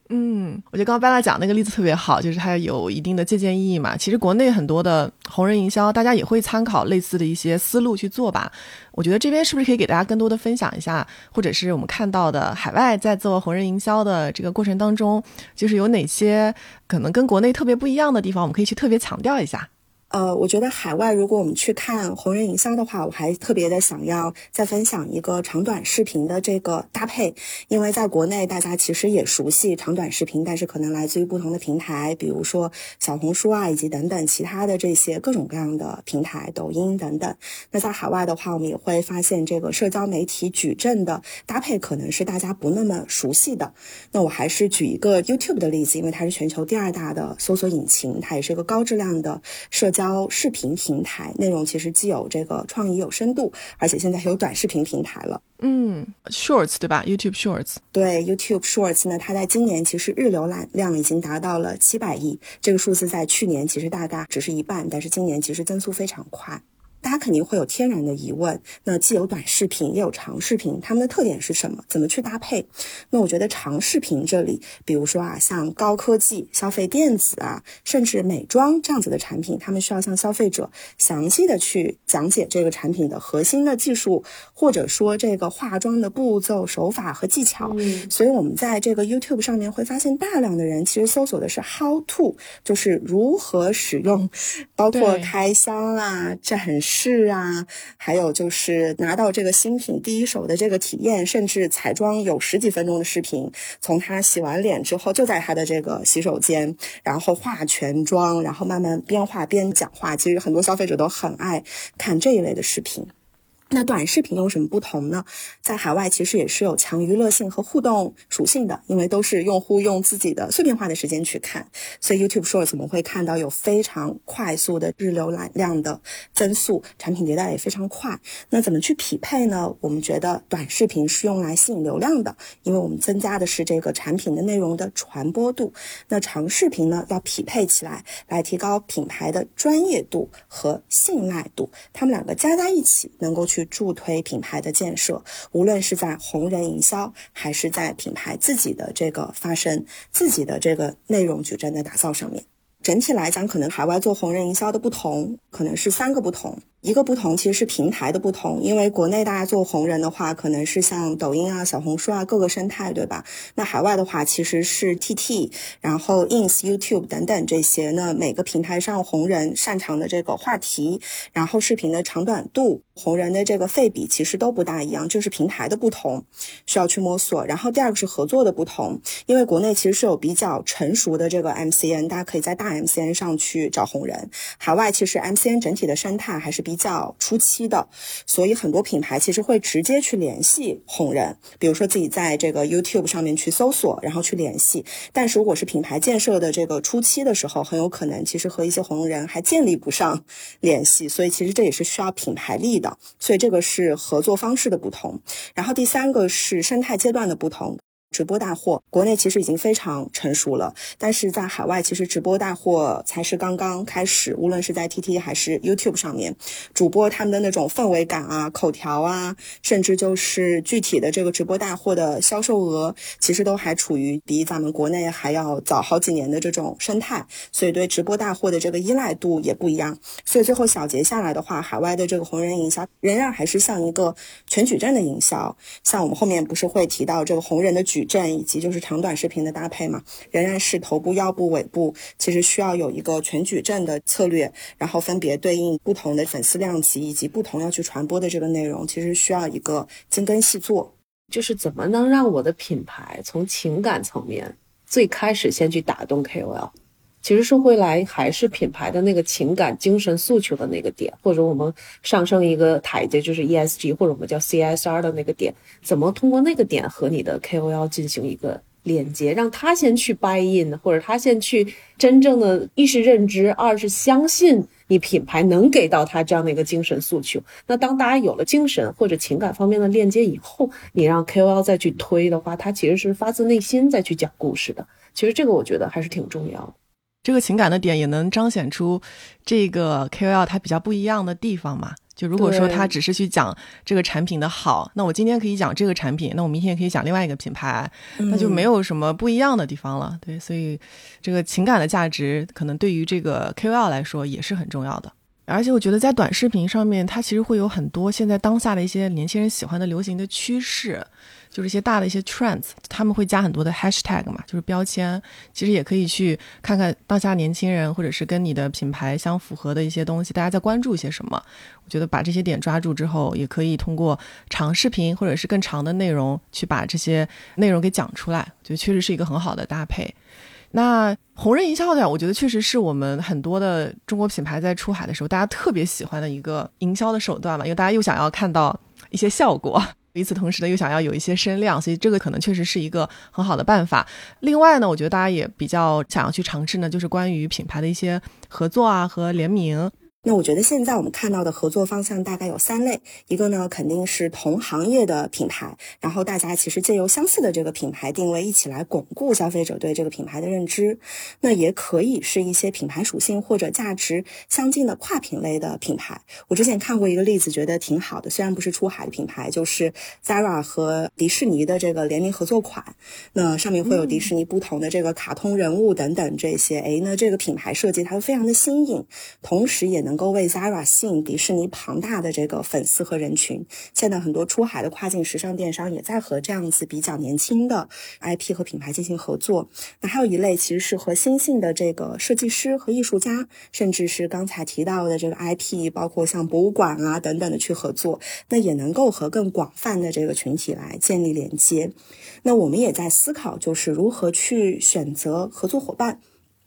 嗯，我觉得刚刚贝拉讲那个例子特别好，就是它有一定的借鉴意义嘛。其实国内很多的红人营销，大家也会参考类似的一些思路去做吧。我觉得这边是不是可以给大家更多的分享一下，或者是我们看到的海外在做红人营销的这个过程当中，就是有哪些可能跟国内特别不一样的地方，我们可以去特别强调一下。呃，我觉得海外如果我们去看红人营销的话，我还特别的想要再分享一个长短视频的这个搭配，因为在国内大家其实也熟悉长短视频，但是可能来自于不同的平台，比如说小红书啊，以及等等其他的这些各种各样的平台，抖音等等。那在海外的话，我们也会发现这个社交媒体矩阵的搭配可能是大家不那么熟悉的。那我还是举一个 YouTube 的例子，因为它是全球第二大的搜索引擎，它也是一个高质量的社。交视频平台内容其实既有这个创意有深度，而且现在有短视频平台了。嗯，Shorts 对吧？YouTube Shorts 对 YouTube Shorts 呢，它在今年其实日浏览量已经达到了七百亿，这个数字在去年其实大概只是一半，但是今年其实增速非常快。大家肯定会有天然的疑问，那既有短视频也有长视频，它们的特点是什么？怎么去搭配？那我觉得长视频这里，比如说啊，像高科技、消费电子啊，甚至美妆这样子的产品，他们需要向消费者详细的去讲解这个产品的核心的技术，或者说这个化妆的步骤、手法和技巧。嗯，所以我们在这个 YouTube 上面会发现，大量的人其实搜索的是 How to，就是如何使用，包括开箱啊、展示。是啊，还有就是拿到这个新品第一手的这个体验，甚至彩妆有十几分钟的视频，从他洗完脸之后就在他的这个洗手间，然后化全妆，然后慢慢边化边讲话。其实很多消费者都很爱看这一类的视频。那短视频有什么不同呢？在海外其实也是有强娱乐性和互动属性的，因为都是用户用自己的碎片化的时间去看，所以 YouTube Shorts 我们会看到有非常快速的日浏览量的增速，产品迭代也非常快。那怎么去匹配呢？我们觉得短视频是用来吸引流量的，因为我们增加的是这个产品的内容的传播度。那长视频呢，要匹配起来，来提高品牌的专业度和信赖度，他们两个加在一起能够去。去助推品牌的建设，无论是在红人营销，还是在品牌自己的这个发声、自己的这个内容矩阵的打造上面，整体来讲，可能海外做红人营销的不同，可能是三个不同。一个不同其实是平台的不同，因为国内大家做红人的话，可能是像抖音啊、小红书啊各个生态，对吧？那海外的话其实是 TT，然后 Ins、YouTube 等等这些。那每个平台上红人擅长的这个话题，然后视频的长短度，红人的这个费比其实都不大一样，就是平台的不同，需要去摸索。然后第二个是合作的不同，因为国内其实是有比较成熟的这个 MCN，大家可以在大 MCN 上去找红人。海外其实 MCN 整体的生态还是比。较初期的，所以很多品牌其实会直接去联系红人，比如说自己在这个 YouTube 上面去搜索，然后去联系。但是如果是品牌建设的这个初期的时候，很有可能其实和一些红人还建立不上联系，所以其实这也是需要品牌力的。所以这个是合作方式的不同。然后第三个是生态阶段的不同。直播带货，国内其实已经非常成熟了，但是在海外，其实直播带货才是刚刚开始。无论是在 TT 还是 YouTube 上面，主播他们的那种氛围感啊、口条啊，甚至就是具体的这个直播带货的销售额，其实都还处于比咱们国内还要早好几年的这种生态，所以对直播带货的这个依赖度也不一样。所以最后小结下来的话，海外的这个红人营销仍然还是像一个全矩阵的营销，像我们后面不是会提到这个红人的矩站以及就是长短视频的搭配嘛，仍然是头部、腰部、尾部，其实需要有一个全矩阵的策略，然后分别对应不同的粉丝量级以及不同要去传播的这个内容，其实需要一个精耕细作，就是怎么能让我的品牌从情感层面最开始先去打动 KOL。其实说回来，还是品牌的那个情感、精神诉求的那个点，或者我们上升一个台阶，就是 ESG 或者我们叫 CSR 的那个点，怎么通过那个点和你的 KOL 进行一个连接，让他先去 buy in，或者他先去真正的一是认知，二是相信你品牌能给到他这样的一个精神诉求。那当大家有了精神或者情感方面的链接以后，你让 KOL 再去推的话，他其实是发自内心再去讲故事的。其实这个我觉得还是挺重要的。这个情感的点也能彰显出这个 KOL 它比较不一样的地方嘛？就如果说他只是去讲这个产品的好，那我今天可以讲这个产品，那我明天也可以讲另外一个品牌，那就没有什么不一样的地方了。对，所以这个情感的价值可能对于这个 KOL 来说也是很重要的。而且我觉得在短视频上面，它其实会有很多现在当下的一些年轻人喜欢的流行的趋势。就是一些大的一些 trends，他们会加很多的 hashtag 嘛，就是标签。其实也可以去看看当下年轻人或者是跟你的品牌相符合的一些东西，大家在关注一些什么。我觉得把这些点抓住之后，也可以通过长视频或者是更长的内容去把这些内容给讲出来，我觉得确实是一个很好的搭配。那红人营销呢，我觉得确实是我们很多的中国品牌在出海的时候，大家特别喜欢的一个营销的手段嘛，因为大家又想要看到一些效果。与此同时呢，又想要有一些声量，所以这个可能确实是一个很好的办法。另外呢，我觉得大家也比较想要去尝试呢，就是关于品牌的一些合作啊和联名。那我觉得现在我们看到的合作方向大概有三类，一个呢肯定是同行业的品牌，然后大家其实借由相似的这个品牌定位，一起来巩固消费者对这个品牌的认知。那也可以是一些品牌属性或者价值相近的跨品类的品牌。我之前看过一个例子，觉得挺好的，虽然不是出海的品牌，就是 Zara 和迪士尼的这个联名合作款，那上面会有迪士尼不同的这个卡通人物等等这些，哎，那这个品牌设计它会非常的新颖，同时也能。能够为 Zara 吸引迪士尼庞大的这个粉丝和人群，现在很多出海的跨境时尚电商也在和这样子比较年轻的 IP 和品牌进行合作。那还有一类其实是和新兴的这个设计师和艺术家，甚至是刚才提到的这个 IP，包括像博物馆啊等等的去合作，那也能够和更广泛的这个群体来建立连接。那我们也在思考，就是如何去选择合作伙伴。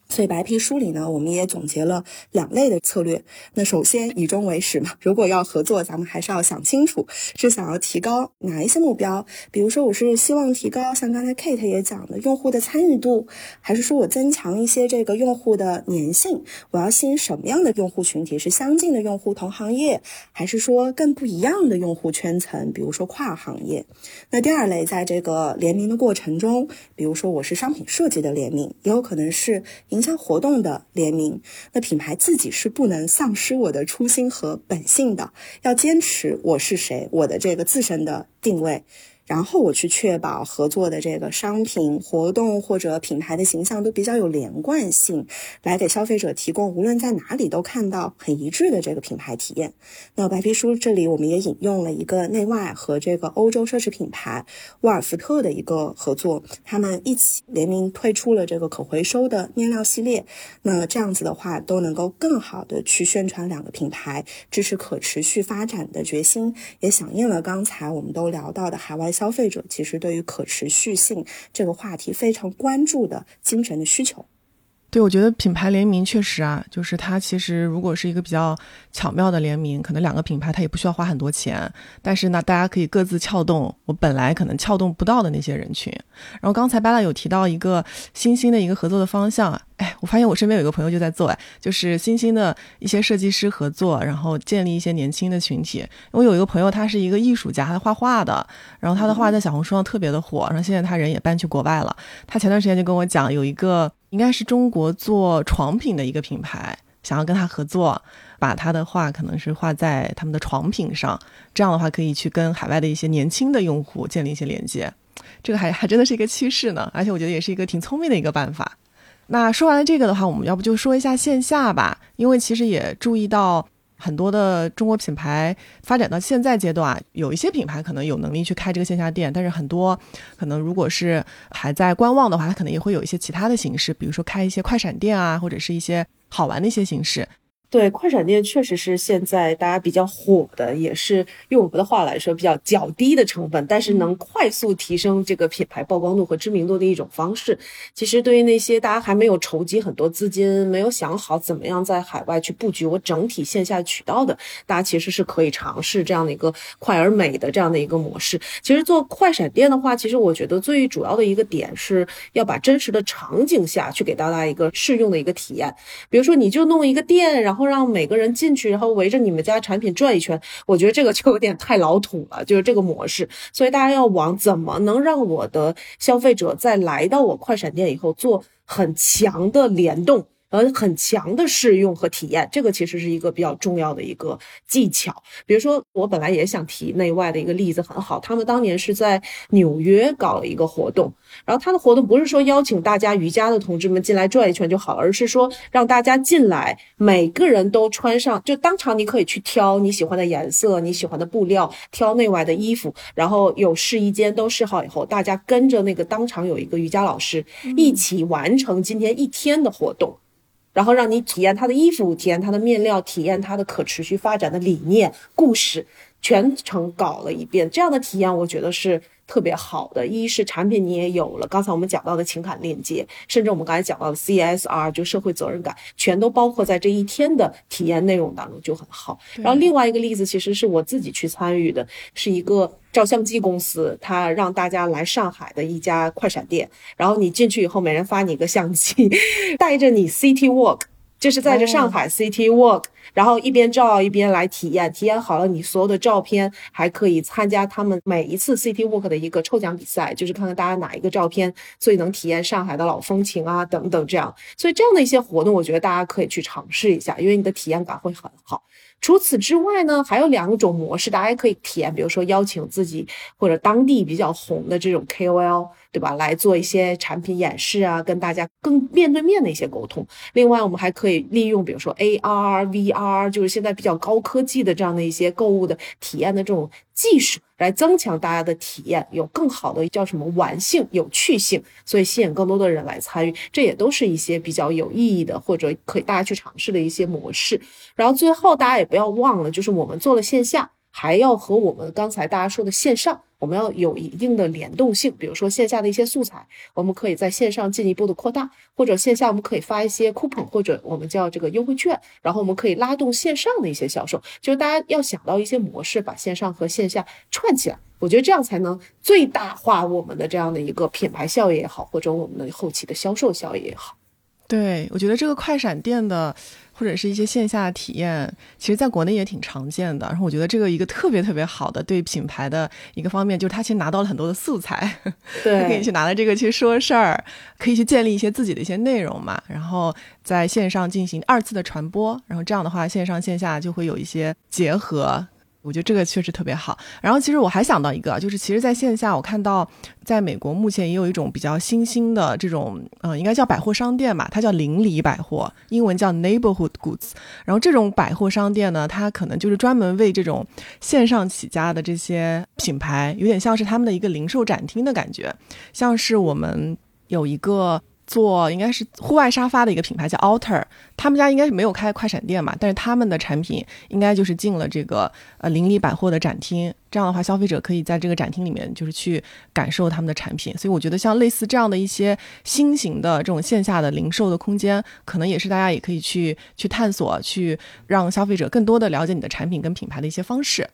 所以白皮书里呢，我们也总结了两类的策略。那首先以终为始嘛，如果要合作，咱们还是要想清楚是想要提高哪一些目标。比如说，我是希望提高像刚才 Kate 也讲的用户的参与度，还是说我增强一些这个用户的粘性？我要吸引什么样的用户群体？是相近的用户同行业，还是说更不一样的用户圈层？比如说跨行业。那第二类，在这个联名的过程中，比如说我是商品设计的联名，也有可能是。营销活动的联名，那品牌自己是不能丧失我的初心和本性的，要坚持我是谁，我的这个自身的定位。然后我去确保合作的这个商品活动或者品牌的形象都比较有连贯性，来给消费者提供无论在哪里都看到很一致的这个品牌体验。那白皮书这里我们也引用了一个内外和这个欧洲奢侈品牌沃尔福特的一个合作，他们一起联名推出了这个可回收的面料系列。那这样子的话都能够更好的去宣传两个品牌支持可持续发展的决心，也响应了刚才我们都聊到的海外。消费者其实对于可持续性这个话题非常关注的精神的需求。对，我觉得品牌联名确实啊，就是它其实如果是一个比较巧妙的联名，可能两个品牌它也不需要花很多钱，但是呢，大家可以各自撬动我本来可能撬动不到的那些人群。然后刚才巴拉有提到一个新兴的一个合作的方向，哎，我发现我身边有一个朋友就在做，哎，就是新兴的一些设计师合作，然后建立一些年轻的群体。我有一个朋友，他是一个艺术家，他画画的，然后他的画在小红书上特别的火，然后现在他人也搬去国外了。他前段时间就跟我讲，有一个。应该是中国做床品的一个品牌，想要跟他合作，把他的画可能是画在他们的床品上，这样的话可以去跟海外的一些年轻的用户建立一些连接，这个还还真的是一个趋势呢，而且我觉得也是一个挺聪明的一个办法。那说完了这个的话，我们要不就说一下线下吧，因为其实也注意到。很多的中国品牌发展到现在阶段啊，有一些品牌可能有能力去开这个线下店，但是很多可能如果是还在观望的话，它可能也会有一些其他的形式，比如说开一些快闪店啊，或者是一些好玩的一些形式。对，快闪店确实是现在大家比较火的，也是用我们的话来说比较较低的成本，但是能快速提升这个品牌曝光度和知名度的一种方式。其实对于那些大家还没有筹集很多资金，没有想好怎么样在海外去布局我整体线下渠道的，大家其实是可以尝试这样的一个快而美的这样的一个模式。其实做快闪店的话，其实我觉得最主要的一个点是要把真实的场景下去给到大家一个适用的一个体验。比如说，你就弄一个店，然后。然后让每个人进去，然后围着你们家产品转一圈，<laughs> 我觉得这个就有点太老土了，就是这个模式。所以大家要往怎么能让我的消费者在来到我快闪店以后做很强的联动。呃，很强的试用和体验，这个其实是一个比较重要的一个技巧。比如说，我本来也想提内外的一个例子，很好，他们当年是在纽约搞了一个活动，然后他的活动不是说邀请大家瑜伽的同志们进来转一圈就好了，而是说让大家进来，每个人都穿上，就当场你可以去挑你喜欢的颜色、你喜欢的布料，挑内外的衣服，然后有试衣间都试好以后，大家跟着那个当场有一个瑜伽老师一起完成今天一天的活动。然后让你体验他的衣服，体验他的面料，体验他的可持续发展的理念、故事，全程搞了一遍。这样的体验，我觉得是。特别好的，一是产品你也有了，刚才我们讲到的情感链接，甚至我们刚才讲到的 CSR 就社会责任感，全都包括在这一天的体验内容当中，就很好。然后另外一个例子，其实是我自己去参与的，是一个照相机公司，他让大家来上海的一家快闪店，然后你进去以后，每人发你一个相机，<laughs> 带着你 City Walk。就是在这上海 City Walk，然后一边照一边来体验，体验好了你所有的照片，还可以参加他们每一次 City Walk 的一个抽奖比赛，就是看看大家哪一个照片最能体验上海的老风情啊等等这样。所以这样的一些活动，我觉得大家可以去尝试一下，因为你的体验感会很好。除此之外呢，还有两种模式，大家也可以体验，比如说邀请自己或者当地比较红的这种 KOL，对吧，来做一些产品演示啊，跟大家更面对面的一些沟通。另外，我们还可以利用，比如说 AR、VR，就是现在比较高科技的这样的一些购物的体验的这种技术。来增强大家的体验，有更好的叫什么玩性、有趣性，所以吸引更多的人来参与，这也都是一些比较有意义的，或者可以大家去尝试的一些模式。然后最后大家也不要忘了，就是我们做了线下。还要和我们刚才大家说的线上，我们要有一定的联动性。比如说线下的一些素材，我们可以在线上进一步的扩大；或者线下我们可以发一些 coupon，或者我们叫这个优惠券，然后我们可以拉动线上的一些销售。就是大家要想到一些模式，把线上和线下串起来，我觉得这样才能最大化我们的这样的一个品牌效益也好，或者我们的后期的销售效益也好。对，我觉得这个快闪店的。或者是一些线下体验，其实在国内也挺常见的。然后我觉得这个一个特别特别好的对品牌的一个方面，就是他其实拿到了很多的素材，对，<laughs> 可以去拿着这个去说事儿，可以去建立一些自己的一些内容嘛。然后在线上进行二次的传播，然后这样的话线上线下就会有一些结合。我觉得这个确实特别好。然后其实我还想到一个，就是其实在线下我看到，在美国目前也有一种比较新兴的这种，嗯，应该叫百货商店吧，它叫邻里百货，英文叫 neighborhood goods。然后这种百货商店呢，它可能就是专门为这种线上起家的这些品牌，有点像是他们的一个零售展厅的感觉，像是我们有一个。做应该是户外沙发的一个品牌叫 Alter，他们家应该是没有开快闪店嘛，但是他们的产品应该就是进了这个呃邻里百货的展厅，这样的话消费者可以在这个展厅里面就是去感受他们的产品，所以我觉得像类似这样的一些新型的这种线下的零售的空间，可能也是大家也可以去去探索，去让消费者更多的了解你的产品跟品牌的一些方式。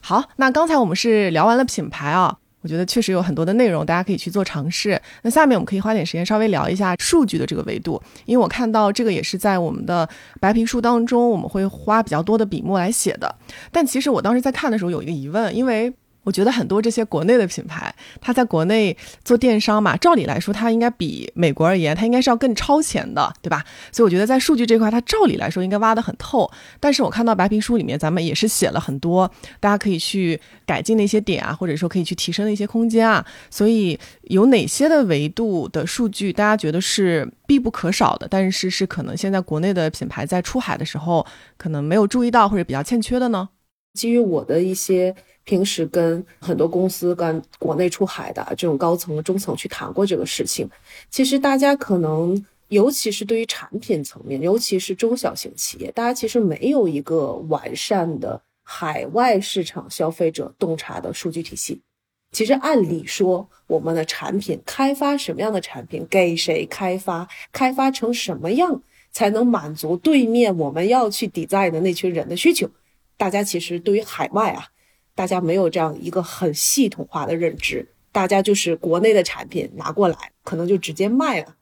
好，那刚才我们是聊完了品牌啊。我觉得确实有很多的内容，大家可以去做尝试。那下面我们可以花点时间稍微聊一下数据的这个维度，因为我看到这个也是在我们的白皮书当中，我们会花比较多的笔墨来写的。但其实我当时在看的时候有一个疑问，因为。我觉得很多这些国内的品牌，它在国内做电商嘛，照理来说，它应该比美国而言，它应该是要更超前的，对吧？所以我觉得在数据这块，它照理来说应该挖得很透。但是我看到白皮书里面，咱们也是写了很多，大家可以去改进的一些点啊，或者说可以去提升的一些空间啊。所以有哪些的维度的数据，大家觉得是必不可少的，但是是可能现在国内的品牌在出海的时候，可能没有注意到或者比较欠缺的呢？基于我的一些。平时跟很多公司、跟国内出海的这种高层、中层去谈过这个事情，其实大家可能，尤其是对于产品层面，尤其是中小型企业，大家其实没有一个完善的海外市场消费者洞察的数据体系。其实按理说，我们的产品开发什么样的产品，给谁开发，开发成什么样，才能满足对面我们要去抵债的那群人的需求，大家其实对于海外啊。大家没有这样一个很系统化的认知，大家就是国内的产品拿过来，可能就直接卖了，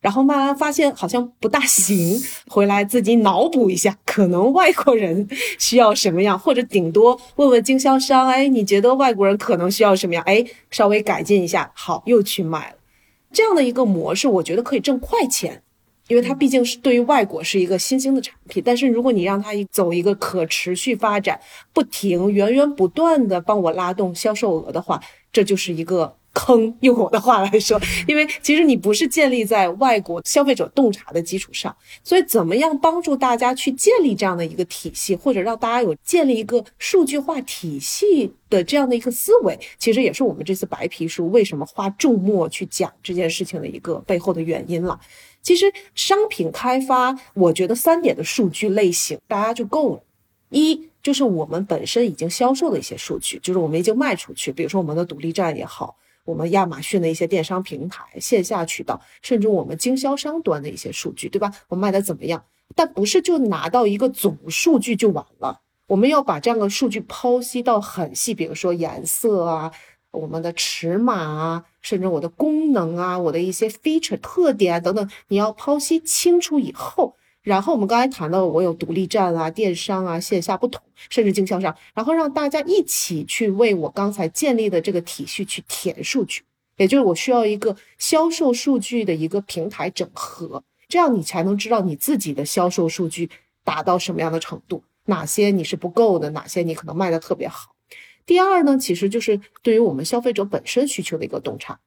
然后慢慢发现好像不大行，<laughs> 回来自己脑补一下，可能外国人需要什么样，或者顶多问问经销商，哎，你觉得外国人可能需要什么样？哎，稍微改进一下，好，又去卖了。这样的一个模式，我觉得可以挣快钱。因为它毕竟是对于外国是一个新兴的产品，但是如果你让它走一个可持续发展，不停源源不断的帮我拉动销售额的话，这就是一个坑。用我的话来说，因为其实你不是建立在外国消费者洞察的基础上，所以怎么样帮助大家去建立这样的一个体系，或者让大家有建立一个数据化体系的这样的一个思维，其实也是我们这次白皮书为什么花重墨去讲这件事情的一个背后的原因了。其实商品开发，我觉得三点的数据类型大家就够了。一就是我们本身已经销售的一些数据，就是我们已经卖出去，比如说我们的独立站也好，我们亚马逊的一些电商平台、线下渠道，甚至我们经销商端的一些数据，对吧？我卖的怎么样？但不是就拿到一个总数据就完了，我们要把这样的数据剖析到很细，比如说颜色啊。我们的尺码啊，甚至我的功能啊，我的一些 feature 特点啊等等，你要剖析清楚以后，然后我们刚才谈到我有独立站啊、电商啊、线下不同，甚至经销商，然后让大家一起去为我刚才建立的这个体系去填数据，也就是我需要一个销售数据的一个平台整合，这样你才能知道你自己的销售数据达到什么样的程度，哪些你是不够的，哪些你可能卖的特别好。第二呢，其实就是对于我们消费者本身需求的一个洞察。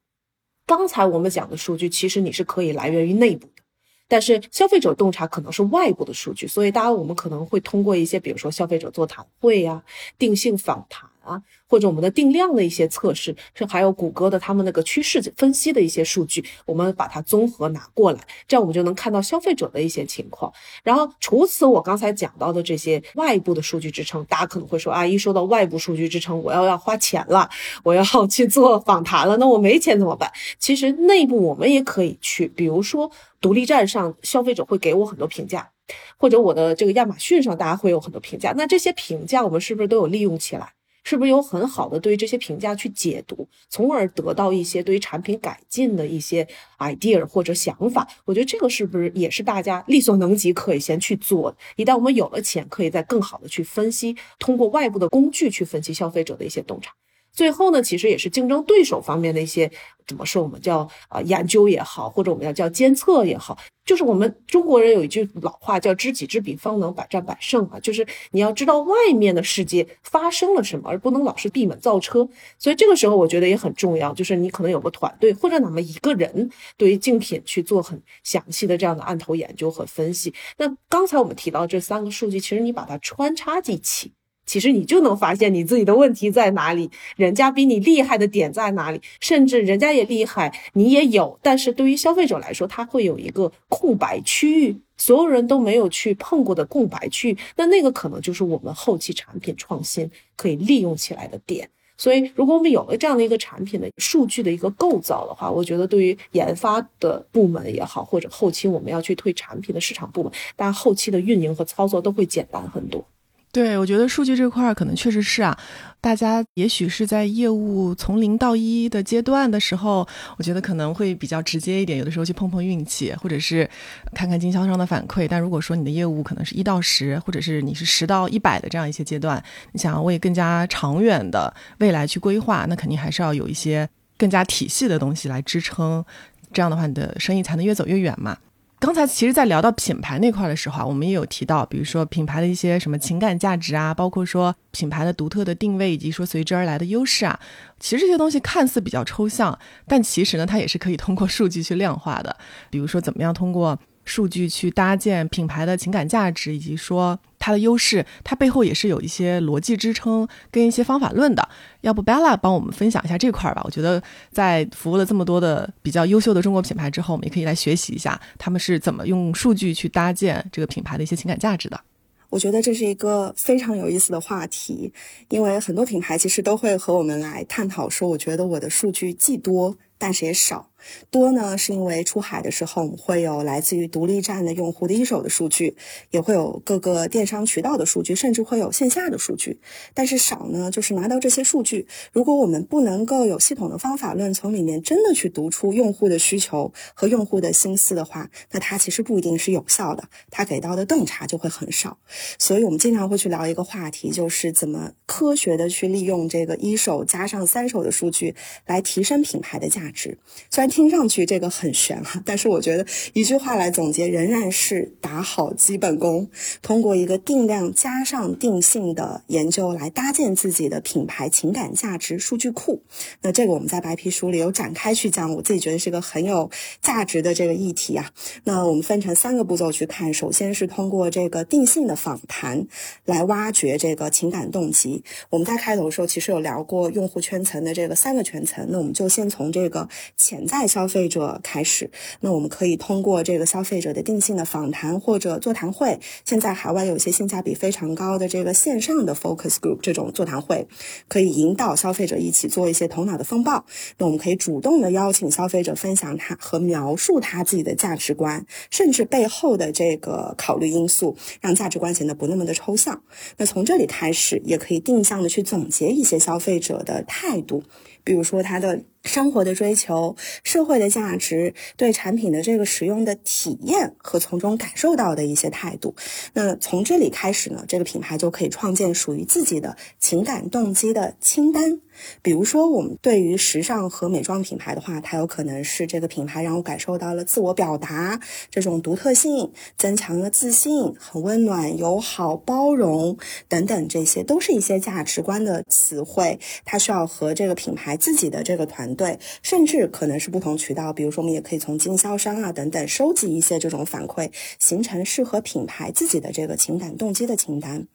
刚才我们讲的数据，其实你是可以来源于内部的，但是消费者洞察可能是外部的数据，所以大家我们可能会通过一些，比如说消费者座谈会呀、定性访谈。啊，或者我们的定量的一些测试，是还有谷歌的他们那个趋势分析的一些数据，我们把它综合拿过来，这样我们就能看到消费者的一些情况。然后除此，我刚才讲到的这些外部的数据支撑，大家可能会说啊，一说到外部数据支撑，我要要花钱了，我要 <laughs> 去做访谈了，那我没钱怎么办？其实内部我们也可以去，比如说独立站上消费者会给我很多评价，或者我的这个亚马逊上大家会有很多评价，那这些评价我们是不是都有利用起来？是不是有很好的对于这些评价去解读，从而得到一些对于产品改进的一些 idea 或者想法？我觉得这个是不是也是大家力所能及可以先去做？一旦我们有了钱，可以再更好的去分析，通过外部的工具去分析消费者的一些洞察。最后呢，其实也是竞争对手方面的一些怎么说，我们叫啊研究也好，或者我们要叫监测也好，就是我们中国人有一句老话叫知己知彼，方能百战百胜啊，就是你要知道外面的世界发生了什么，而不能老是闭门造车。所以这个时候我觉得也很重要，就是你可能有个团队或者哪么一个人对于竞品去做很详细的这样的案头研究和分析。那刚才我们提到这三个数据，其实你把它穿插一起。其实你就能发现你自己的问题在哪里，人家比你厉害的点在哪里，甚至人家也厉害，你也有，但是对于消费者来说，他会有一个空白区域，所有人都没有去碰过的空白区域，那那个可能就是我们后期产品创新可以利用起来的点。所以，如果我们有了这样的一个产品的数据的一个构造的话，我觉得对于研发的部门也好，或者后期我们要去推产品的市场部门，大家后期的运营和操作都会简单很多。对，我觉得数据这块儿可能确实是啊，大家也许是在业务从零到一的阶段的时候，我觉得可能会比较直接一点，有的时候去碰碰运气，或者是看看经销商的反馈。但如果说你的业务可能是一到十，或者是你是十到一百的这样一些阶段，你想要为更加长远的未来去规划，那肯定还是要有一些更加体系的东西来支撑，这样的话你的生意才能越走越远嘛。刚才其实，在聊到品牌那块的时候啊，我们也有提到，比如说品牌的一些什么情感价值啊，包括说品牌的独特的定位，以及说随之而来的优势啊。其实这些东西看似比较抽象，但其实呢，它也是可以通过数据去量化的。比如说，怎么样通过。数据去搭建品牌的情感价值，以及说它的优势，它背后也是有一些逻辑支撑跟一些方法论的。要不 Bella 帮我们分享一下这块儿吧？我觉得在服务了这么多的比较优秀的中国品牌之后，我们也可以来学习一下他们是怎么用数据去搭建这个品牌的一些情感价值的。我觉得这是一个非常有意思的话题，因为很多品牌其实都会和我们来探讨说，我觉得我的数据既多，但是也少。多呢，是因为出海的时候，我们会有来自于独立站的用户的一手的数据，也会有各个电商渠道的数据，甚至会有线下的数据。但是少呢，就是拿到这些数据，如果我们不能够有系统的方法论从里面真的去读出用户的需求和用户的心思的话，那它其实不一定是有效的，它给到的洞察就会很少。所以我们经常会去聊一个话题，就是怎么科学的去利用这个一手加上三手的数据来提升品牌的价值。虽然听上去这个很玄哈，但是我觉得一句话来总结，仍然是打好基本功，通过一个定量加上定性的研究来搭建自己的品牌情感价值数据库。那这个我们在白皮书里有展开去讲，我自己觉得是个很有价值的这个议题啊。那我们分成三个步骤去看，首先是通过这个定性的访谈来挖掘这个情感动机。我们在开头的时候其实有聊过用户圈层的这个三个圈层，那我们就先从这个潜在。消费者开始，那我们可以通过这个消费者的定性的访谈或者座谈会。现在海外有些性价比非常高的这个线上的 focus group 这种座谈会，可以引导消费者一起做一些头脑的风暴。那我们可以主动的邀请消费者分享他和描述他自己的价值观，甚至背后的这个考虑因素，让价值观显得不那么的抽象。那从这里开始，也可以定向的去总结一些消费者的态度，比如说他的。生活的追求、社会的价值、对产品的这个使用的体验和从中感受到的一些态度，那从这里开始呢，这个品牌就可以创建属于自己的情感动机的清单。比如说，我们对于时尚和美妆品牌的话，它有可能是这个品牌让我感受到了自我表达这种独特性，增强了自信，很温暖、友好、包容等等，这些都是一些价值观的词汇。它需要和这个品牌自己的这个团队，甚至可能是不同渠道，比如说我们也可以从经销商啊等等收集一些这种反馈，形成适合品牌自己的这个情感动机的清单。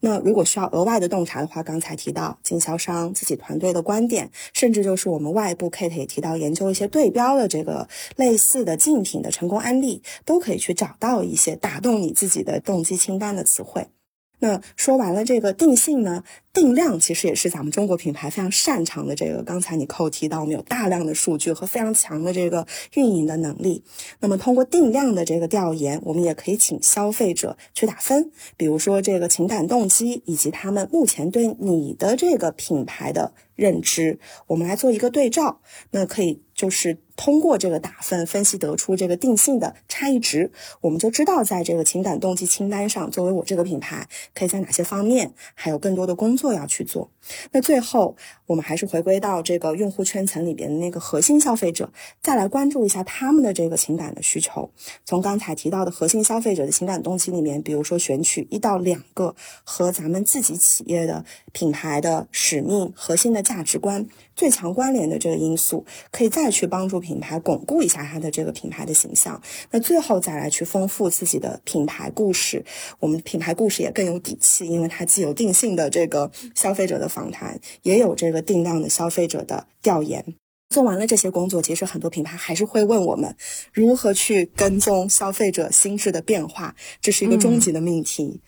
那如果需要额外的洞察的话，刚才提到经销商自己团队的观点，甚至就是我们外部 Kate 也提到研究一些对标的这个类似的竞品的成功案例，都可以去找到一些打动你自己的动机清单的词汇。那说完了这个定性呢？定量其实也是咱们中国品牌非常擅长的这个。刚才你扣提到，我们有大量的数据和非常强的这个运营的能力。那么通过定量的这个调研，我们也可以请消费者去打分，比如说这个情感动机以及他们目前对你的这个品牌的认知，我们来做一个对照。那可以就是通过这个打分分析得出这个定性的差异值，我们就知道在这个情感动机清单上，作为我这个品牌，可以在哪些方面还有更多的工作。要去做，那最后我们还是回归到这个用户圈层里边的那个核心消费者，再来关注一下他们的这个情感的需求。从刚才提到的核心消费者的情感动机里面，比如说选取一到两个和咱们自己企业的品牌的使命、核心的价值观最强关联的这个因素，可以再去帮助品牌巩固一下它的这个品牌的形象。那最后再来去丰富自己的品牌故事，我们品牌故事也更有底气，因为它既有定性的这个消费者的访谈，也有这个定量的消费者的调研。做完了这些工作，其实很多品牌还是会问我们如何去跟踪消费者心智的变化，这是一个终极的命题。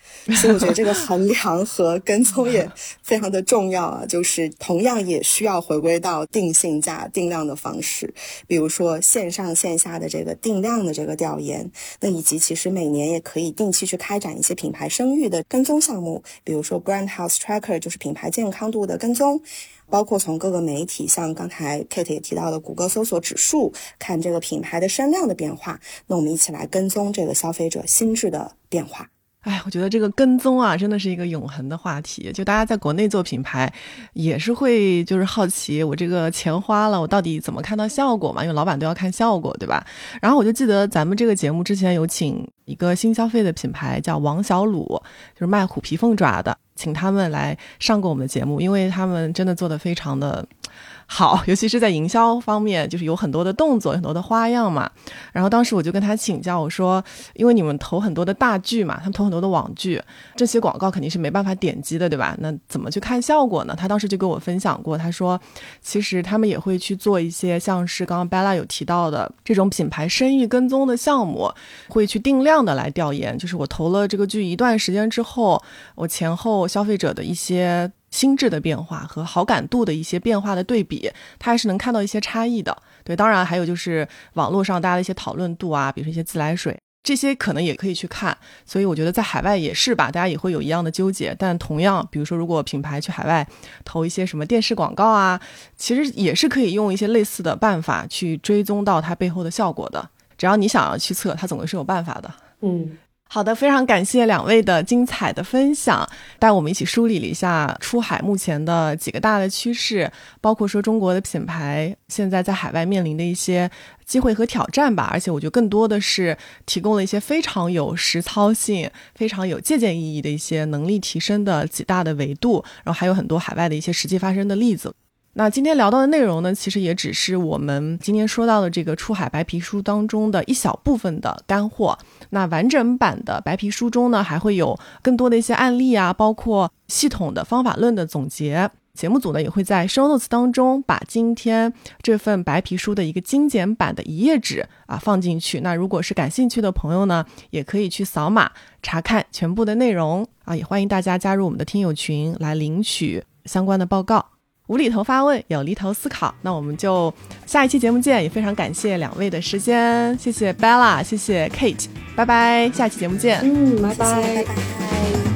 所以我觉得这个衡量和跟踪也非常的重要啊，就是同样也需要回归到定性价定量的方式，比如说线上线下的这个定量的这个调研，那以及其实每年也可以定期去开展一些品牌声誉的跟踪项目，比如说 Brand Health Tracker 就是品牌健康度的跟踪。包括从各个媒体，像刚才 Kate 也提到的谷歌搜索指数，看这个品牌的声量的变化。那我们一起来跟踪这个消费者心智的变化。哎，我觉得这个跟踪啊，真的是一个永恒的话题。就大家在国内做品牌，也是会就是好奇，我这个钱花了，我到底怎么看到效果嘛？因为老板都要看效果，对吧？然后我就记得咱们这个节目之前有请一个新消费的品牌叫王小鲁，就是卖虎皮凤爪的。请他们来上过我们的节目，因为他们真的做的非常的。好，尤其是在营销方面，就是有很多的动作，很多的花样嘛。然后当时我就跟他请教，我说，因为你们投很多的大剧嘛，他们投很多的网剧，这些广告肯定是没办法点击的，对吧？那怎么去看效果呢？他当时就跟我分享过，他说，其实他们也会去做一些像是刚刚 Bella 有提到的这种品牌声誉跟踪的项目，会去定量的来调研，就是我投了这个剧一段时间之后，我前后消费者的一些。心智的变化和好感度的一些变化的对比，它还是能看到一些差异的。对，当然还有就是网络上大家的一些讨论度啊，比如说一些自来水，这些可能也可以去看。所以我觉得在海外也是吧，大家也会有一样的纠结。但同样，比如说如果品牌去海外投一些什么电视广告啊，其实也是可以用一些类似的办法去追踪到它背后的效果的。只要你想要去测，它总归是有办法的。嗯。好的，非常感谢两位的精彩的分享，带我们一起梳理了一下出海目前的几个大的趋势，包括说中国的品牌现在在海外面临的一些机会和挑战吧。而且我觉得更多的是提供了一些非常有实操性、非常有借鉴意义的一些能力提升的几大的维度，然后还有很多海外的一些实际发生的例子。那今天聊到的内容呢，其实也只是我们今天说到的这个出海白皮书当中的一小部分的干货。那完整版的白皮书中呢，还会有更多的一些案例啊，包括系统的方法论的总结。节目组呢也会在 show notes 当中把今天这份白皮书的一个精简版的一页纸啊放进去。那如果是感兴趣的朋友呢，也可以去扫码查看全部的内容啊。也欢迎大家加入我们的听友群来领取相关的报告。无厘头发问，有厘头思考。那我们就下一期节目见，也非常感谢两位的时间，谢谢 Bella，谢谢 Kate，拜拜，下期节目见。嗯，拜拜，拜拜。